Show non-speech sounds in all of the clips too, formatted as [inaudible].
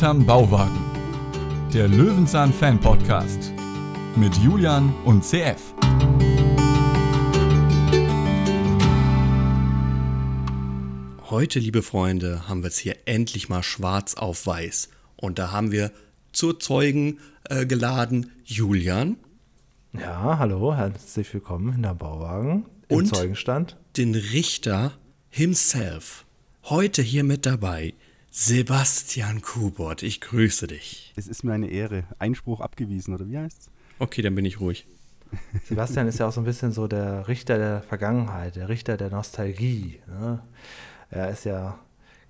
Hinterm Bauwagen. Der Löwenzahn Fan Podcast mit Julian und CF. Heute, liebe Freunde, haben wir es hier endlich mal schwarz auf weiß. Und da haben wir zur Zeugen äh, geladen Julian. Ja, hallo, herzlich willkommen in der Bauwagen im Und? Zeugenstand. den Richter himself. Heute hier mit dabei Sebastian Kubot. Ich grüße dich. Es ist mir eine Ehre. Einspruch abgewiesen, oder wie heißt's? Okay, dann bin ich ruhig. Sebastian ist ja auch so ein bisschen so der Richter der Vergangenheit, der Richter der Nostalgie. Ne? Er ist ja,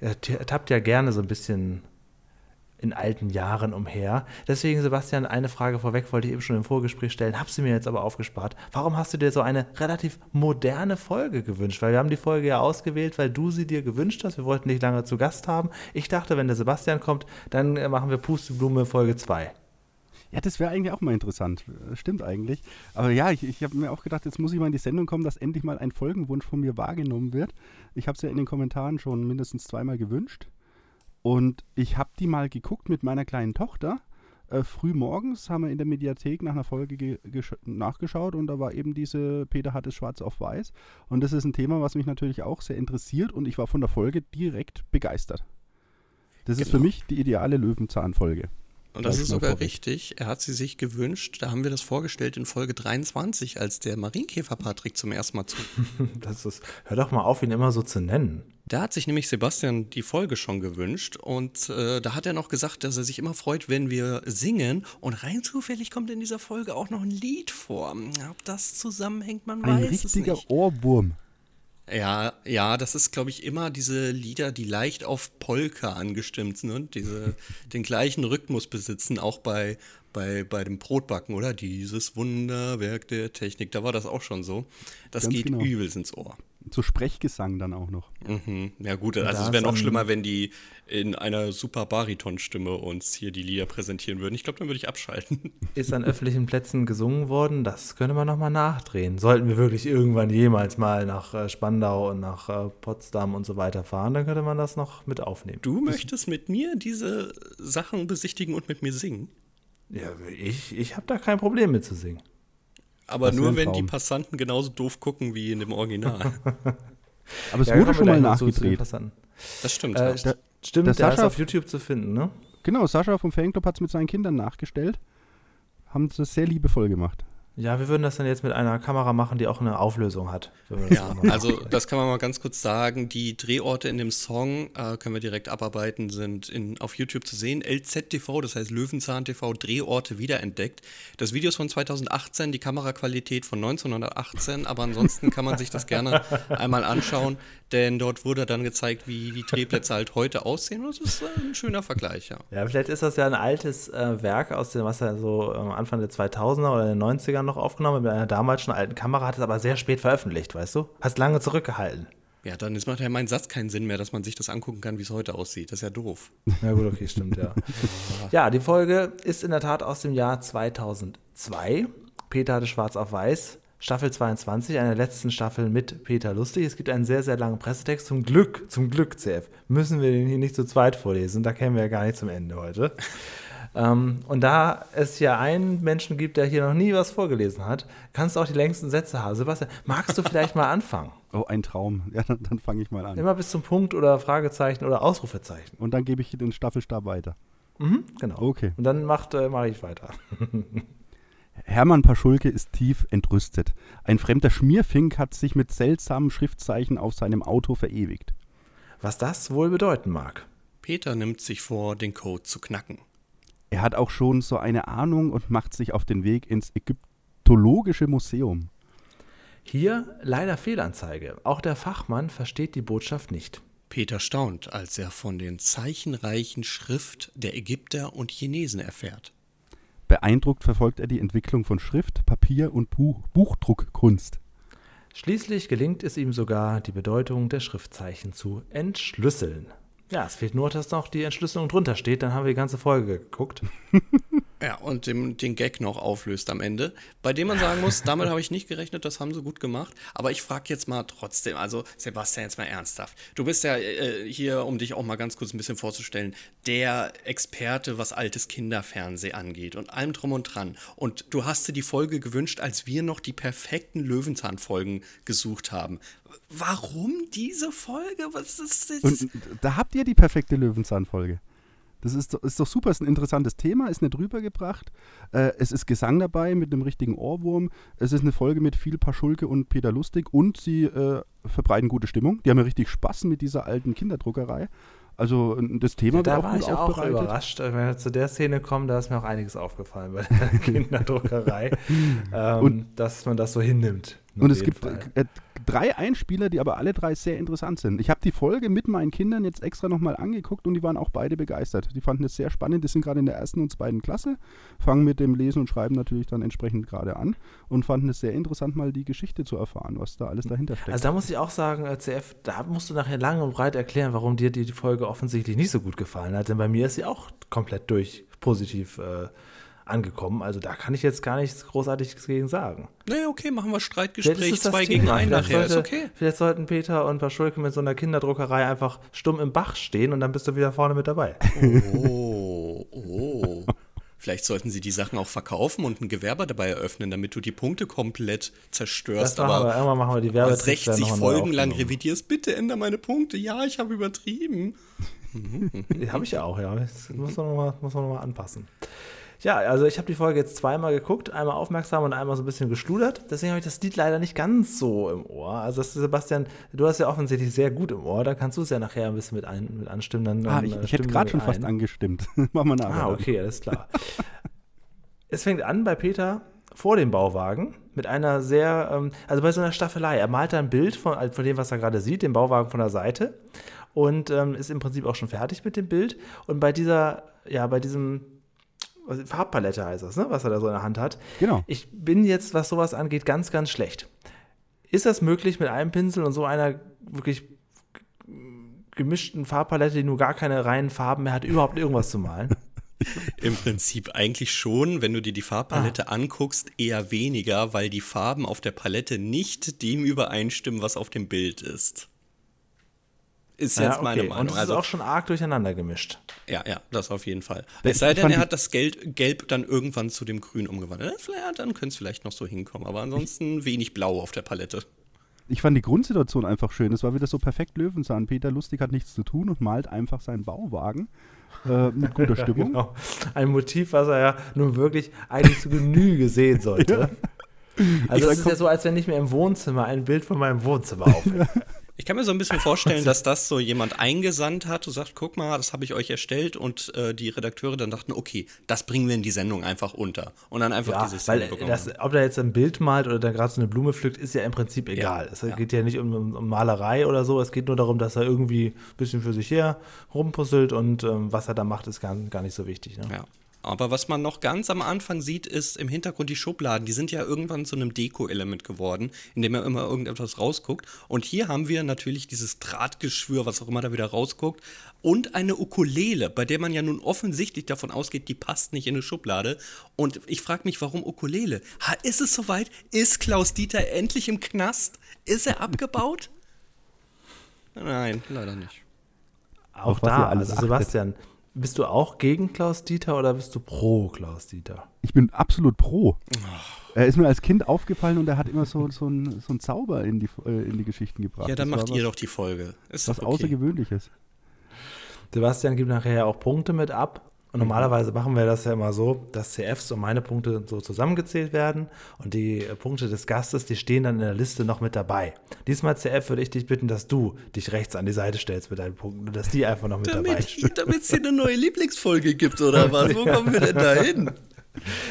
er tappt ja gerne so ein bisschen in alten Jahren umher. Deswegen, Sebastian, eine Frage vorweg wollte ich eben schon im Vorgespräch stellen, habe sie mir jetzt aber aufgespart. Warum hast du dir so eine relativ moderne Folge gewünscht? Weil wir haben die Folge ja ausgewählt, weil du sie dir gewünscht hast. Wir wollten dich lange zu Gast haben. Ich dachte, wenn der Sebastian kommt, dann machen wir Pusteblume Folge 2. Ja, das wäre eigentlich auch mal interessant. Stimmt eigentlich. Aber ja, ich, ich habe mir auch gedacht, jetzt muss ich mal in die Sendung kommen, dass endlich mal ein Folgenwunsch von mir wahrgenommen wird. Ich habe es ja in den Kommentaren schon mindestens zweimal gewünscht. Und ich habe die mal geguckt mit meiner kleinen Tochter. Äh, früh morgens haben wir in der Mediathek nach einer Folge ge gesch- nachgeschaut und da war eben diese Peter hat es schwarz auf weiß. Und das ist ein Thema, was mich natürlich auch sehr interessiert und ich war von der Folge direkt begeistert. Das ist für Genau. mich die ideale Löwenzahn-Folge. Und das ist sogar vorweg. richtig. Er hat sie sich gewünscht. Da haben wir das vorgestellt in Folge 23, als der Marienkäfer Patrick zum ersten Mal zu. [laughs] Das ist, hör doch mal auf, ihn immer so zu nennen. Da hat sich nämlich Sebastian die Folge schon gewünscht und äh, da hat er noch gesagt, dass er sich immer freut, wenn wir singen. Und rein zufällig kommt in dieser Folge auch noch ein Lied vor. Ob das zusammenhängt, man Ein weiß es richtiger nicht. Ohrwurm. Ja, ja, das ist, glaube ich, immer diese Lieder, die leicht auf Polka angestimmt sind und diese, [laughs] den gleichen Rhythmus besitzen, auch bei, bei, bei dem Brotbacken, oder? Dieses Wunderwerk der Technik, da war das auch schon so. Das Ganz geht genau. übelst ins Ohr. So Sprechgesang dann auch noch. Mhm. Ja gut, also es wäre noch schlimmer, wenn die in einer super Baritonstimme uns hier die Lieder präsentieren würden. Ich glaube, dann würde ich abschalten. [laughs] Ist an öffentlichen Plätzen gesungen worden, das könnte man nochmal nachdrehen. Sollten wir wirklich irgendwann jemals mal nach äh, Spandau und nach äh, Potsdam und so weiter fahren, dann könnte man das noch mit aufnehmen. Du möchtest mit mir diese Sachen besichtigen und mit mir singen? Ja, ich, ich habe da kein Problem mit zu singen. Aber nur wenn die. Passanten genauso doof gucken wie in dem Original. [laughs] Aber es Ja, wurde schon mal nachgedreht. Das stimmt. Äh, ja. st- stimmt, der der, ist Sascha- auf YouTube zu finden, ne? Genau, Sascha vom Fanclub hat es mit seinen Kindern nachgestellt. Haben das sehr liebevoll gemacht. Ja, wir würden das dann jetzt mit einer Kamera machen, die auch eine Auflösung hat. Ja, also das kann man mal ganz kurz sagen. Die Drehorte in dem Song äh, können wir direkt abarbeiten, sind in, auf YouTube zu sehen. LZTV, das heißt Löwenzahn TV, Drehorte wiederentdeckt. Das Video ist von 2018, die Kameraqualität von 1918, aber ansonsten kann man sich das gerne einmal anschauen, denn dort wurde dann gezeigt, wie die Drehplätze halt heute aussehen. Und das ist äh, ein schöner Vergleich, ja. Ja, vielleicht ist das ja ein altes äh, Werk aus dem, was er so ähm, Anfang der 2000er oder den 90ern noch aufgenommen mit einer damals schon alten Kamera, hat es aber sehr spät veröffentlicht, weißt du? Hast lange zurückgehalten. Ja, dann ist, macht ja mein Satz keinen Sinn mehr, dass man sich das angucken kann, wie es heute aussieht. Das ist ja doof. [laughs] Ja gut, okay, stimmt, ja. [laughs] ja, die Folge ist in der Tat aus dem Jahr 2002. Peter hatte Schwarz auf Weiß. Staffel 22, eine der letzten Staffel mit Peter Lustig. Es gibt einen sehr, sehr langen Pressetext. Zum Glück, zum Glück, CF, müssen wir den hier nicht zu zweit vorlesen. Da kämen wir ja gar nicht zum Ende heute. Ähm, und da es ja einen Menschen gibt, der hier noch nie was vorgelesen hat, kannst du auch die längsten Sätze haben. Sebastian, magst du vielleicht mal anfangen? [laughs] Oh, ein Traum. [laughs] Ja, dann, dann fange ich mal an. Immer bis zum Punkt oder Fragezeichen oder Ausrufezeichen. Und dann gebe ich den Staffelstab weiter. Mhm, genau. Okay. Und dann macht, äh, mache ich weiter. [laughs] Hermann Paschulke ist tief entrüstet. Ein fremder Schmierfink hat sich mit seltsamen Schriftzeichen auf seinem Auto verewigt. Was das wohl bedeuten mag. Peter nimmt sich vor, den Code zu knacken. Er hat auch schon so eine Ahnung und macht sich auf den Weg ins Ägyptologische Museum. Hier leider Fehlanzeige. Auch der Fachmann versteht die Botschaft nicht. Peter staunt, als er von den zeichenreichen Schrift der Ägypter und Chinesen erfährt. Beeindruckt verfolgt er die Entwicklung von Schrift, Papier und Buch Buchdruckkunst. Schließlich gelingt es ihm sogar, die Bedeutung der Schriftzeichen zu entschlüsseln. Ja, es fehlt nur, dass noch die Entschlüsselung drunter steht, dann haben wir die ganze Folge geguckt. [laughs] Ja, und dem, den Gag noch auflöst am Ende. Bei dem man sagen muss, damit [laughs] habe ich nicht gerechnet, das haben sie gut gemacht. Aber ich frage jetzt mal trotzdem, also Sebastian, jetzt mal ernsthaft. Du bist ja äh, hier, um dich auch mal ganz kurz ein bisschen vorzustellen, der Experte, was altes Kinderfernsehen angeht und allem drum und dran. Und du hast dir die Folge gewünscht, als wir noch die perfekten Löwenzahn-Folgen gesucht haben. Warum diese Folge? Was ist das? Und da habt ihr die perfekte Löwenzahn-Folge. Das ist, ist doch super, ist ein interessantes Thema, ist nicht rübergebracht. Äh, es ist Gesang dabei mit einem richtigen Ohrwurm. Es ist eine Folge mit viel Paschulke und Peter Lustig und sie äh, verbreiten gute Stimmung. Die haben ja richtig Spaß mit dieser alten Kinderdruckerei. Also das Thema da wird auch war gut ich auch überrascht, wenn wir zu der Szene kommen, da ist mir auch einiges aufgefallen bei [laughs] der Kinderdruckerei, [laughs] ähm, Und- dass man das so hinnimmt. Und es gibt äh, drei Einspieler, die aber alle drei sehr interessant sind. Ich habe die Folge mit meinen Kindern jetzt extra nochmal angeguckt und die waren auch beide begeistert. Die fanden es sehr spannend. Die sind gerade in der ersten und zweiten Klasse, fangen mit dem Lesen und Schreiben natürlich dann entsprechend gerade an und fanden es sehr interessant, mal die Geschichte zu erfahren, was da alles dahinter steckt. Also da muss ich auch sagen, äh, CF, da musst du nachher lang und breit erklären, warum dir die Folge offensichtlich nicht so gut gefallen hat. Denn bei mir ist sie auch komplett durch positiv äh, angekommen. Also da kann ich jetzt gar nichts Großartiges gegen sagen. Nee, okay, machen wir Streitgespräch ist 2 gegen Thema. 1 Vielleicht nachher. Ist sollte- okay. Vielleicht sollten Peter und Paschulke mit so einer Kinderdruckerei einfach stumm im Bach stehen und dann bist du wieder vorne mit dabei. Oh, oh. Vielleicht sollten sie die Sachen auch verkaufen und ein Gewerbe dabei eröffnen, damit du die Punkte komplett zerstörst. Das machen wir, aber irgendwann machen wir die aber Werbetricks 60 werden nochmal neu Folgen lang revidierst, bitte änder meine Punkte. Ja, ich habe übertrieben. [laughs] Die habe ich ja auch, ja. Das muss man nochmal noch mal anpassen. Ja, also ich habe die Folge jetzt zweimal geguckt, einmal aufmerksam und einmal so ein bisschen geschludert. Deswegen habe ich das Lied leider nicht ganz so im Ohr. Also Sebastian, du hast ja offensichtlich sehr gut im Ohr. Da kannst du es ja nachher ein bisschen mit, ein, mit anstimmen. Dann, ah, ich, äh, ich hätte gerade schon mit fast ein. angestimmt. [laughs] Machen wir nachher. Ah, okay, alles klar. es fängt an bei Peter vor dem Bauwagen mit einer sehr, ähm, also bei so einer Staffelei. Er malt da ein Bild von, also von dem, was er gerade sieht, den Bauwagen von der Seite und ähm, ist im Prinzip auch schon fertig mit dem Bild. Und bei dieser, ja, bei diesem Farbpalette heißt das, ne, was er da so in der Hand hat. Genau. Ich bin jetzt, was sowas angeht, ganz, ganz schlecht. Ist das möglich mit einem Pinsel und so einer wirklich gemischten Farbpalette, die nur gar keine reinen Farben mehr hat, überhaupt irgendwas zu malen? [laughs] Im Prinzip eigentlich schon, wenn du dir die Farbpalette Ah. anguckst, eher weniger, weil die Farben auf der Palette nicht dem übereinstimmen, was auf dem Bild ist. Ist jetzt Ja, meine okay. Meinung. Und es ist Also, auch schon arg durcheinander gemischt. ja, ja, das auf jeden Fall. Es sei denn, er hat das Gelb, Gelb dann irgendwann zu dem Grün umgewandelt. Ja, dann könnte es vielleicht noch so hinkommen. Aber ansonsten wenig Blau auf der Palette. Ich fand die Grundsituation einfach schön. Es war wieder so perfekt Löwenzahn. Peter Lustig hat nichts zu tun und malt einfach seinen Bauwagen äh, mit guter [laughs] Stimmung. Genau. Ein Motiv, was er ja nun wirklich eigentlich zu Genüge sehen sollte. [laughs] Also Ich es ist ja so, als wenn ich mir im Wohnzimmer ein Bild von meinem Wohnzimmer [laughs] aufhänge. Ich kann mir so ein bisschen vorstellen, [laughs] dass das so jemand eingesandt hat und sagt, guck mal, das habe ich euch erstellt und äh, die Redakteure dann dachten, okay, das bringen wir in die Sendung einfach unter. Und dann einfach Ja, diese weil das, ob er jetzt ein Bild malt oder da gerade so eine Blume pflückt, ist ja im Prinzip egal. es ja. geht ja nicht um, um, um Malerei oder so, es geht nur darum, dass er irgendwie ein bisschen für sich her rumpuzzelt und ähm, was er da macht, ist gar, gar nicht so wichtig. Ne? Ja. Aber was man noch ganz am Anfang sieht, ist im Hintergrund die Schubladen. Die sind ja irgendwann zu einem Deko-Element geworden, in dem er immer irgendetwas rausguckt. Und hier haben wir natürlich dieses Drahtgeschwür, was auch immer da wieder rausguckt. Und eine Ukulele, bei der man ja nun offensichtlich davon ausgeht, die passt nicht in eine Schublade. Und ich frage mich, warum Ukulele? Ha, ist es soweit? Ist Klaus Dieter endlich im Knast? Ist er abgebaut? [laughs] Nein, leider nicht. Auch da, alles also Sebastian, bist du auch gegen Klaus Dieter oder bist du pro Klaus Dieter? Ich bin absolut pro. Er ist mir als Kind aufgefallen und er hat immer so, so, einen, so einen Zauber in die, äh, in die Geschichten gebracht. Ja, dann Das macht ihr was, doch die Folge. Ist was okay. Außergewöhnliches. Sebastian gibt nachher auch Punkte mit ab. Und normalerweise machen wir das ja immer so, dass CFs und meine Punkte so zusammengezählt werden und die äh, Punkte des Gastes, die stehen dann in der Liste noch mit dabei. Diesmal CF würde ich dich bitten, dass du dich rechts an die Seite stellst mit deinen Punkten und dass die einfach noch mit dabei [laughs] stehen. Damit es hier eine neue Lieblingsfolge gibt, oder was? Wo kommen wir denn da hin?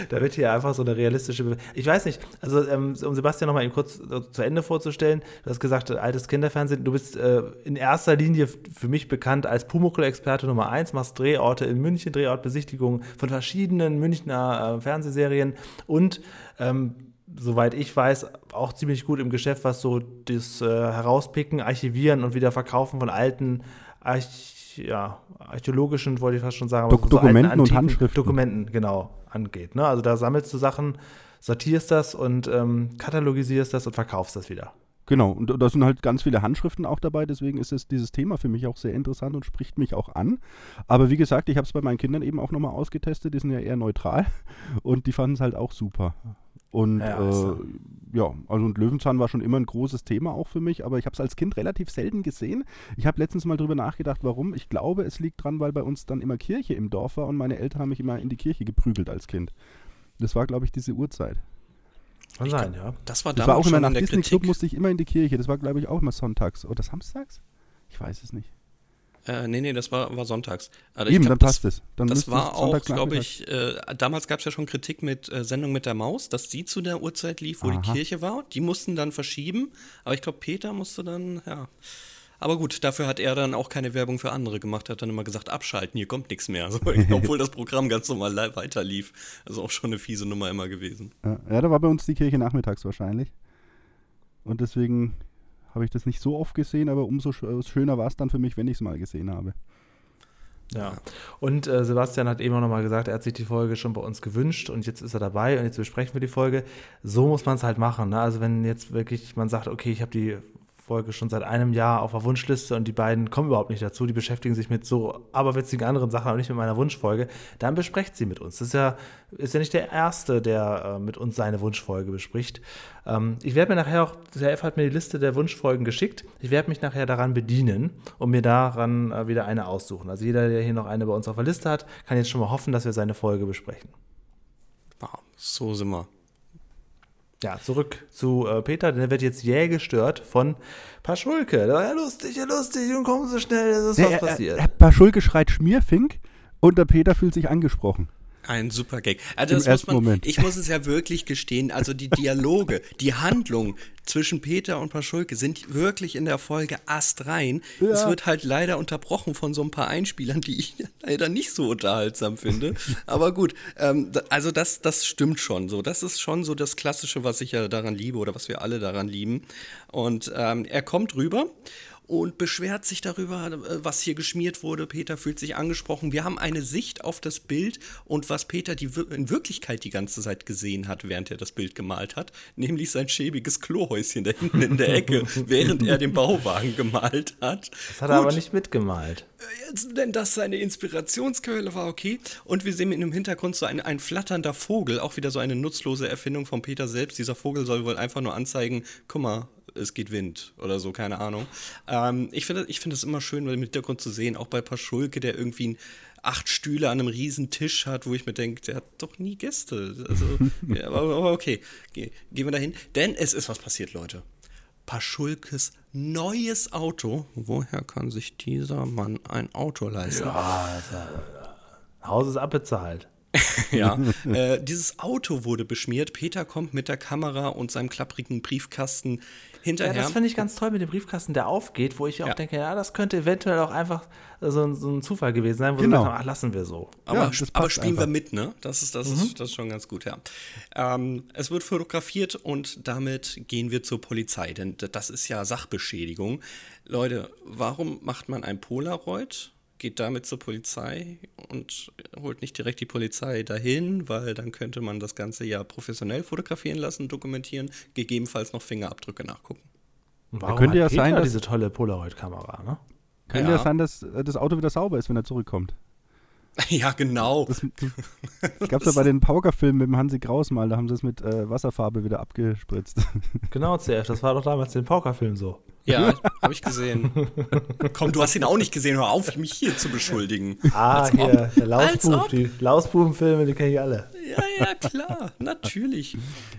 Da wird hier einfach so eine realistische. Be ich weiß nicht, also ähm, um Sebastian noch mal eben kurz äh, zu Ende vorzustellen, du hast gesagt, äh, altes Kinderfernsehen, du bist äh, in erster Linie für mich bekannt als Pumuckl-Experte Nummer 1, machst Drehorte in München, Drehortbesichtigungen von verschiedenen Münchner äh, Fernsehserien und ähm, soweit ich weiß, auch ziemlich gut im Geschäft, was so das äh, Herauspicken, Archivieren und wieder Verkaufen von alten Arch, ja, archäologischen, wollte ich fast schon sagen, Dok so Dokumenten und Handschriften. Dokumenten, genau, angeht. Ne? Also da sammelst du Sachen, sortierst das und ähm, katalogisierst das und verkaufst das wieder. Genau, und da sind halt ganz viele Handschriften auch dabei, deswegen ist es, dieses Thema für mich auch sehr interessant und spricht mich auch an. Aber wie gesagt, ich habe es bei meinen Kindern eben auch nochmal ausgetestet, die sind ja eher neutral [laughs] und die fanden es halt auch super. Und ja, äh, ja, also und Löwenzahn war schon immer ein großes Thema auch für mich, aber ich habe es als Kind relativ selten gesehen. Ich habe letztens mal drüber nachgedacht, warum. Ich glaube, es liegt dran, weil bei uns dann immer Kirche im Dorf war und meine Eltern haben mich immer in die Kirche geprügelt als Kind. Das war, glaube ich, diese Uhrzeit. Kann sein, ja. Das war damals das war auch immer nach Disney Club musste ich immer in die Kirche. Das war, glaube ich, auch immer sonntags oder samstags. Ich weiß es nicht. Äh, nee, nee, das war, war sonntags. Also Eben, glaub, dann passt es. Dann das war auch, glaube ich, äh, damals gab es ja schon Kritik mit äh, Sendung mit der Maus, dass die zu der Uhrzeit lief, wo Aha. die Kirche war. Die mussten dann verschieben, aber ich glaube, Peter musste dann, ja. Aber gut, dafür hat er dann auch keine Werbung für andere gemacht. Er hat dann immer gesagt, abschalten, hier kommt nichts mehr. [laughs] Also, [laughs] obwohl das Programm ganz normal weiter lief. Also auch schon eine fiese Nummer immer gewesen. Ja, da war bei uns die Kirche nachmittags wahrscheinlich. Und deswegen habe ich das nicht so oft gesehen, aber umso äh, schöner war es dann für mich, wenn ich es mal gesehen habe. Ja, und äh, Sebastian hat eben auch nochmal gesagt, er hat sich die Folge schon bei uns gewünscht und jetzt ist er dabei und jetzt besprechen wir die Folge. So muss man es halt machen. Ne? Also wenn jetzt wirklich man sagt, okay, ich habe die Folge schon seit einem Jahr auf der Wunschliste und die beiden kommen überhaupt nicht dazu. Die beschäftigen sich mit so aberwitzigen anderen Sachen, aber nicht mit meiner Wunschfolge. Dann besprecht sie mit uns. Das ist ja, ist ja nicht der Erste, der äh, mit uns seine Wunschfolge bespricht. Ähm, ich werde mir nachher auch, der F hat mir die Liste der Wunschfolgen geschickt. Ich werde mich nachher daran bedienen und mir daran äh, wieder eine aussuchen. Also jeder, der hier noch eine bei uns auf der Liste hat, kann jetzt schon mal hoffen, dass wir seine Folge besprechen. Wow, so sind wir. Ja, zurück zu äh, Peter, der wird jetzt jäh gestört von Paschulke. Ja lustig, ja lustig und kommen so schnell, es ist was passiert. Äh, Paschulke schreit Schmierfink und der Peter fühlt sich angesprochen. Ein super Gag. Also das muss man, Moment. Ich muss es ja wirklich gestehen, also die Dialoge, [laughs] die Handlung zwischen Peter und Paschulke sind wirklich in der Folge astrein. Ja. Es wird halt leider unterbrochen von so ein paar Einspielern, die ich [laughs] leider nicht so unterhaltsam finde. Aber gut, ähm, also das, das stimmt schon so. Das ist schon so das Klassische, was ich ja daran liebe oder was wir alle daran lieben. Und ähm, er kommt rüber und beschwert sich darüber, äh, was hier geschmiert wurde. Peter fühlt sich angesprochen. Wir haben eine Sicht auf das Bild und was Peter die, in Wirklichkeit die ganze Zeit gesehen hat, während er das Bild gemalt hat, nämlich sein schäbiges Klohäuschen da hinten in der Ecke, [laughs] während er den Bauwagen gemalt hat. Das hat er aber nicht mitgemalt. Äh, jetzt, denn das seine Inspirationsquelle war, okay. Und wir sehen im Hintergrund so ein, ein flatternder Vogel, auch wieder so eine nutzlose Erfindung von Peter selbst. Dieser Vogel soll wohl einfach nur anzeigen, guck mal, es geht Wind oder so, keine Ahnung. Ähm, ich finde ich find es immer schön, im Hintergrund zu sehen, auch bei Paschulke, der irgendwie acht Stühle an einem riesen Tisch hat, wo ich mir denke, der hat doch nie Gäste. Also, [laughs] ja, aber, okay, Ge gehen wir dahin. Denn es ist was passiert, Leute. Paschulkes neues Auto. Woher kann sich dieser Mann ein Auto leisten? Ja, also, Haus ist abbezahlt. [laughs] ja, [laughs] äh, dieses Auto wurde beschmiert. Peter kommt mit der Kamera und seinem klapprigen Briefkasten hinterher. Ja, das finde ich ganz toll mit dem Briefkasten, der aufgeht, wo ich auch ja. denke, ja, das könnte eventuell auch einfach so ein, so ein Zufall gewesen sein, wo genau. wir sagen, ach, lassen wir so. Aber, ja, aber spielen einfach. wir mit, ne? Das ist, das, mhm. ist, das ist schon ganz gut, ja. Ähm, es wird fotografiert und damit gehen wir zur Polizei, denn das ist ja Sachbeschädigung. Leute, warum macht man ein Polaroid? Geht damit zur Polizei und holt nicht direkt die Polizei dahin, weil dann könnte man das Ganze ja professionell fotografieren lassen, dokumentieren, gegebenenfalls noch Fingerabdrücke nachgucken. Warum könnte ja sein, dass diese tolle Polaroid-Kamera, ne? Könnte ja. ja sein, dass äh, das Auto wieder sauber ist, wenn er zurückkommt. [laughs] Ja, genau. Das, das [laughs] gab es ja bei den Pauker-Filmen mit dem Hansi Kraus mal, da haben sie es mit äh, Wasserfarbe wieder abgespritzt. Genau, CF, das war doch damals in den Pauker-Film so. Ja, habe ich gesehen. [laughs] Komm, du hast ihn auch nicht gesehen, hör auf, mich hier zu beschuldigen. Ah, Als hier, der Lausbub, die Lausbubenfilme, die kenne ich alle. Ja, ja, klar, natürlich.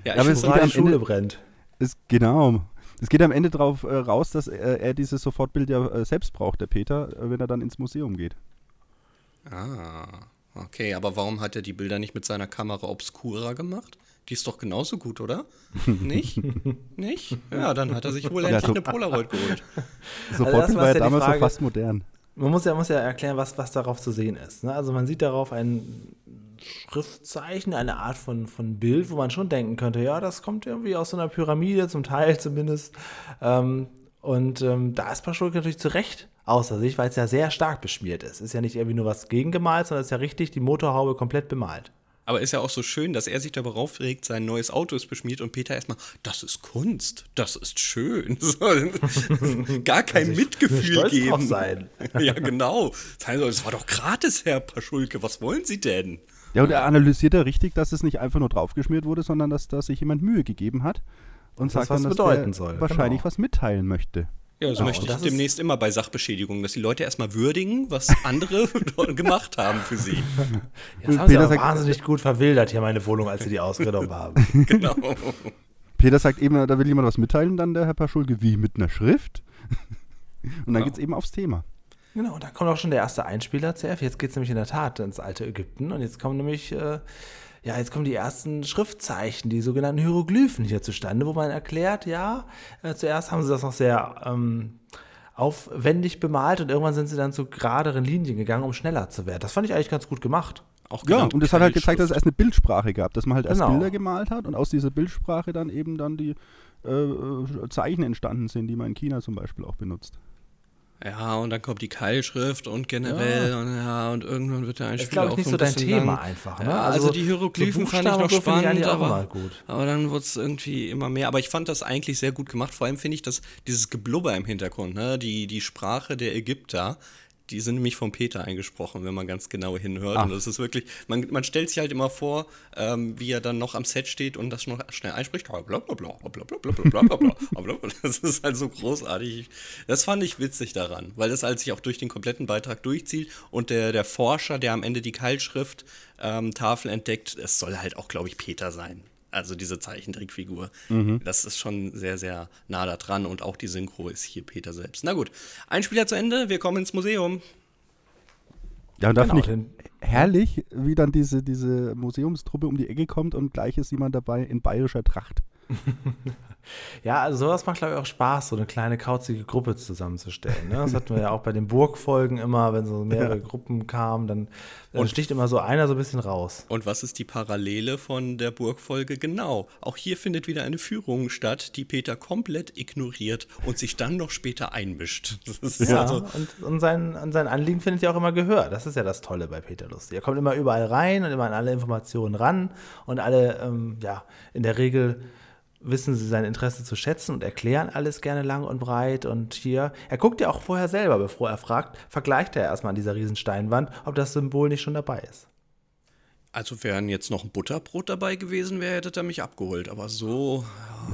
Ja, ich Aber es geht am Schule Ende, brennt. Es, genau. Es geht am Ende darauf äh, raus, dass er, er dieses Sofortbild ja äh, selbst braucht, der Peter, äh, wenn er dann ins Museum geht. Ah, okay, aber warum hat er die Bilder nicht mit seiner Kamera obscura gemacht? Die ist doch genauso gut, oder? [laughs] nicht? Nicht? Ja, dann hat er sich wohl endlich ja, so, eine Polaroid geholt. Sofort also war ja damals Frage, so fast modern. Man muss ja, muss ja erklären, was, was darauf zu sehen ist. Ne? Also man sieht darauf ein Schriftzeichen, eine Art von, von Bild, wo man schon denken könnte, ja, das kommt irgendwie aus so einer Pyramide, zum Teil zumindest. Ähm, und ähm, da ist Paschulke natürlich zu Recht außer sich, weil es ja sehr stark beschmiert ist. Ist ja nicht irgendwie nur was gegengemalt, sondern es ist ja richtig die Motorhaube komplett bemalt. Aber ist ja auch so schön, dass er sich darüber aufregt, sein neues Auto ist beschmiert und Peter erstmal, das ist Kunst, das ist schön. [laughs] Gar kein Also Mitgefühl geben. drauf sein. [laughs] ja, genau. Das war doch gratis, Herr Paschulke, was wollen Sie denn? Ja, und er analysiert ja richtig, dass es nicht einfach nur draufgeschmiert wurde, sondern dass da sich jemand Mühe gegeben hat und das sagt dann, was dass bedeuten der soll, wahrscheinlich genau. was mitteilen möchte. Ja, das Genau, möchte ich das demnächst immer bei Sachbeschädigungen, dass die Leute erstmal würdigen, was [laughs] andere [laughs] gemacht haben für sie. Jetzt haben sie Peter sagt- wahnsinnig gut verwildert hier meine Wohnung, als sie die ausgenommen haben. [laughs] Genau. Peter sagt eben, da will jemand was mitteilen, dann der Herr Paschulke, wie mit einer Schrift. Und dann Ja. geht es eben aufs Thema. Genau, und dann kommt auch schon der erste Einspieler, CF. Jetzt geht es nämlich in der Tat ins alte Ägypten. Und jetzt kommen nämlich, äh, ja, jetzt kommen die ersten Schriftzeichen, die sogenannten Hieroglyphen hier zustande, wo man erklärt, ja, äh, zuerst haben sie das noch sehr ähm, aufwendig bemalt und irgendwann sind sie dann zu geraderen Linien gegangen, um schneller zu werden. Das fand ich eigentlich ganz gut gemacht. Auch Ja, und das hat halt gezeigt, dass es erst eine Bildsprache gab, dass man halt erst Genau. Bilder gemalt hat und aus dieser Bildsprache dann eben dann die äh, äh, Zeichen entstanden sind, die man in China zum Beispiel auch benutzt. Ja, und dann kommt die Keilschrift und generell und ja, und irgendwann wird der Einspieler glaube auch ich, nicht so so ein dein Thema lang. einfach. Ne? Ja, also, die Hieroglyphen fand ich noch so ich spannend, auch aber, aber dann wurde es irgendwie immer mehr. Aber ich fand das eigentlich sehr gut gemacht. Vor allem finde ich, dass dieses Geblubber im Hintergrund, ne, die, die Sprache der Ägypter, die sind nämlich von Peter eingesprochen, wenn man ganz genau hinhört. Ach. Und das ist wirklich, man, man stellt sich halt immer vor, ähm, wie er dann noch am Set steht und das noch schnell einspricht. Das ist halt so großartig. Das fand ich witzig daran, weil das halt sich auch durch den kompletten Beitrag durchzieht und der, der Forscher, der am Ende die Keilschrift ähm, Tafel entdeckt, es soll halt auch, glaube ich, Peter sein. Also diese Zeichentrickfigur. Das ist schon sehr, sehr nah da dran und auch die Synchro ist hier Peter selbst. Na gut, ein Spieler zu Ende, wir kommen ins Museum. Ja, und da Genau, finde ich herrlich, wie dann diese, diese Museumstruppe um die Ecke kommt und gleich ist jemand dabei in bayerischer Tracht. [laughs] Ja, also sowas macht, glaube ich, auch Spaß, so eine kleine kauzige Gruppe zusammenzustellen. Ne? Das hatten wir ja auch bei den Burgfolgen immer, wenn so mehrere Gruppen kamen, dann, dann sticht immer so einer so ein bisschen raus. Und was ist die Parallele von der Burgfolge? Genau. Auch hier findet wieder eine Führung statt, die Peter komplett ignoriert und sich dann noch später einmischt. Ja, also, und, und sein, an sein Anliegen findet ja auch immer Gehör. Das ist ja das Tolle bei Peter Lustig. Er kommt immer überall rein und immer an alle Informationen ran und alle, ähm, ja, in der Regel wissen sie sein Interesse zu schätzen und erklären alles gerne lang und breit. Und hier, er guckt ja auch vorher selber, bevor er fragt, vergleicht er erstmal an dieser riesen Steinwand, ob das Symbol nicht schon dabei ist. also wären jetzt noch ein Butterbrot dabei gewesen, wäre, hätte er mich abgeholt. Aber so,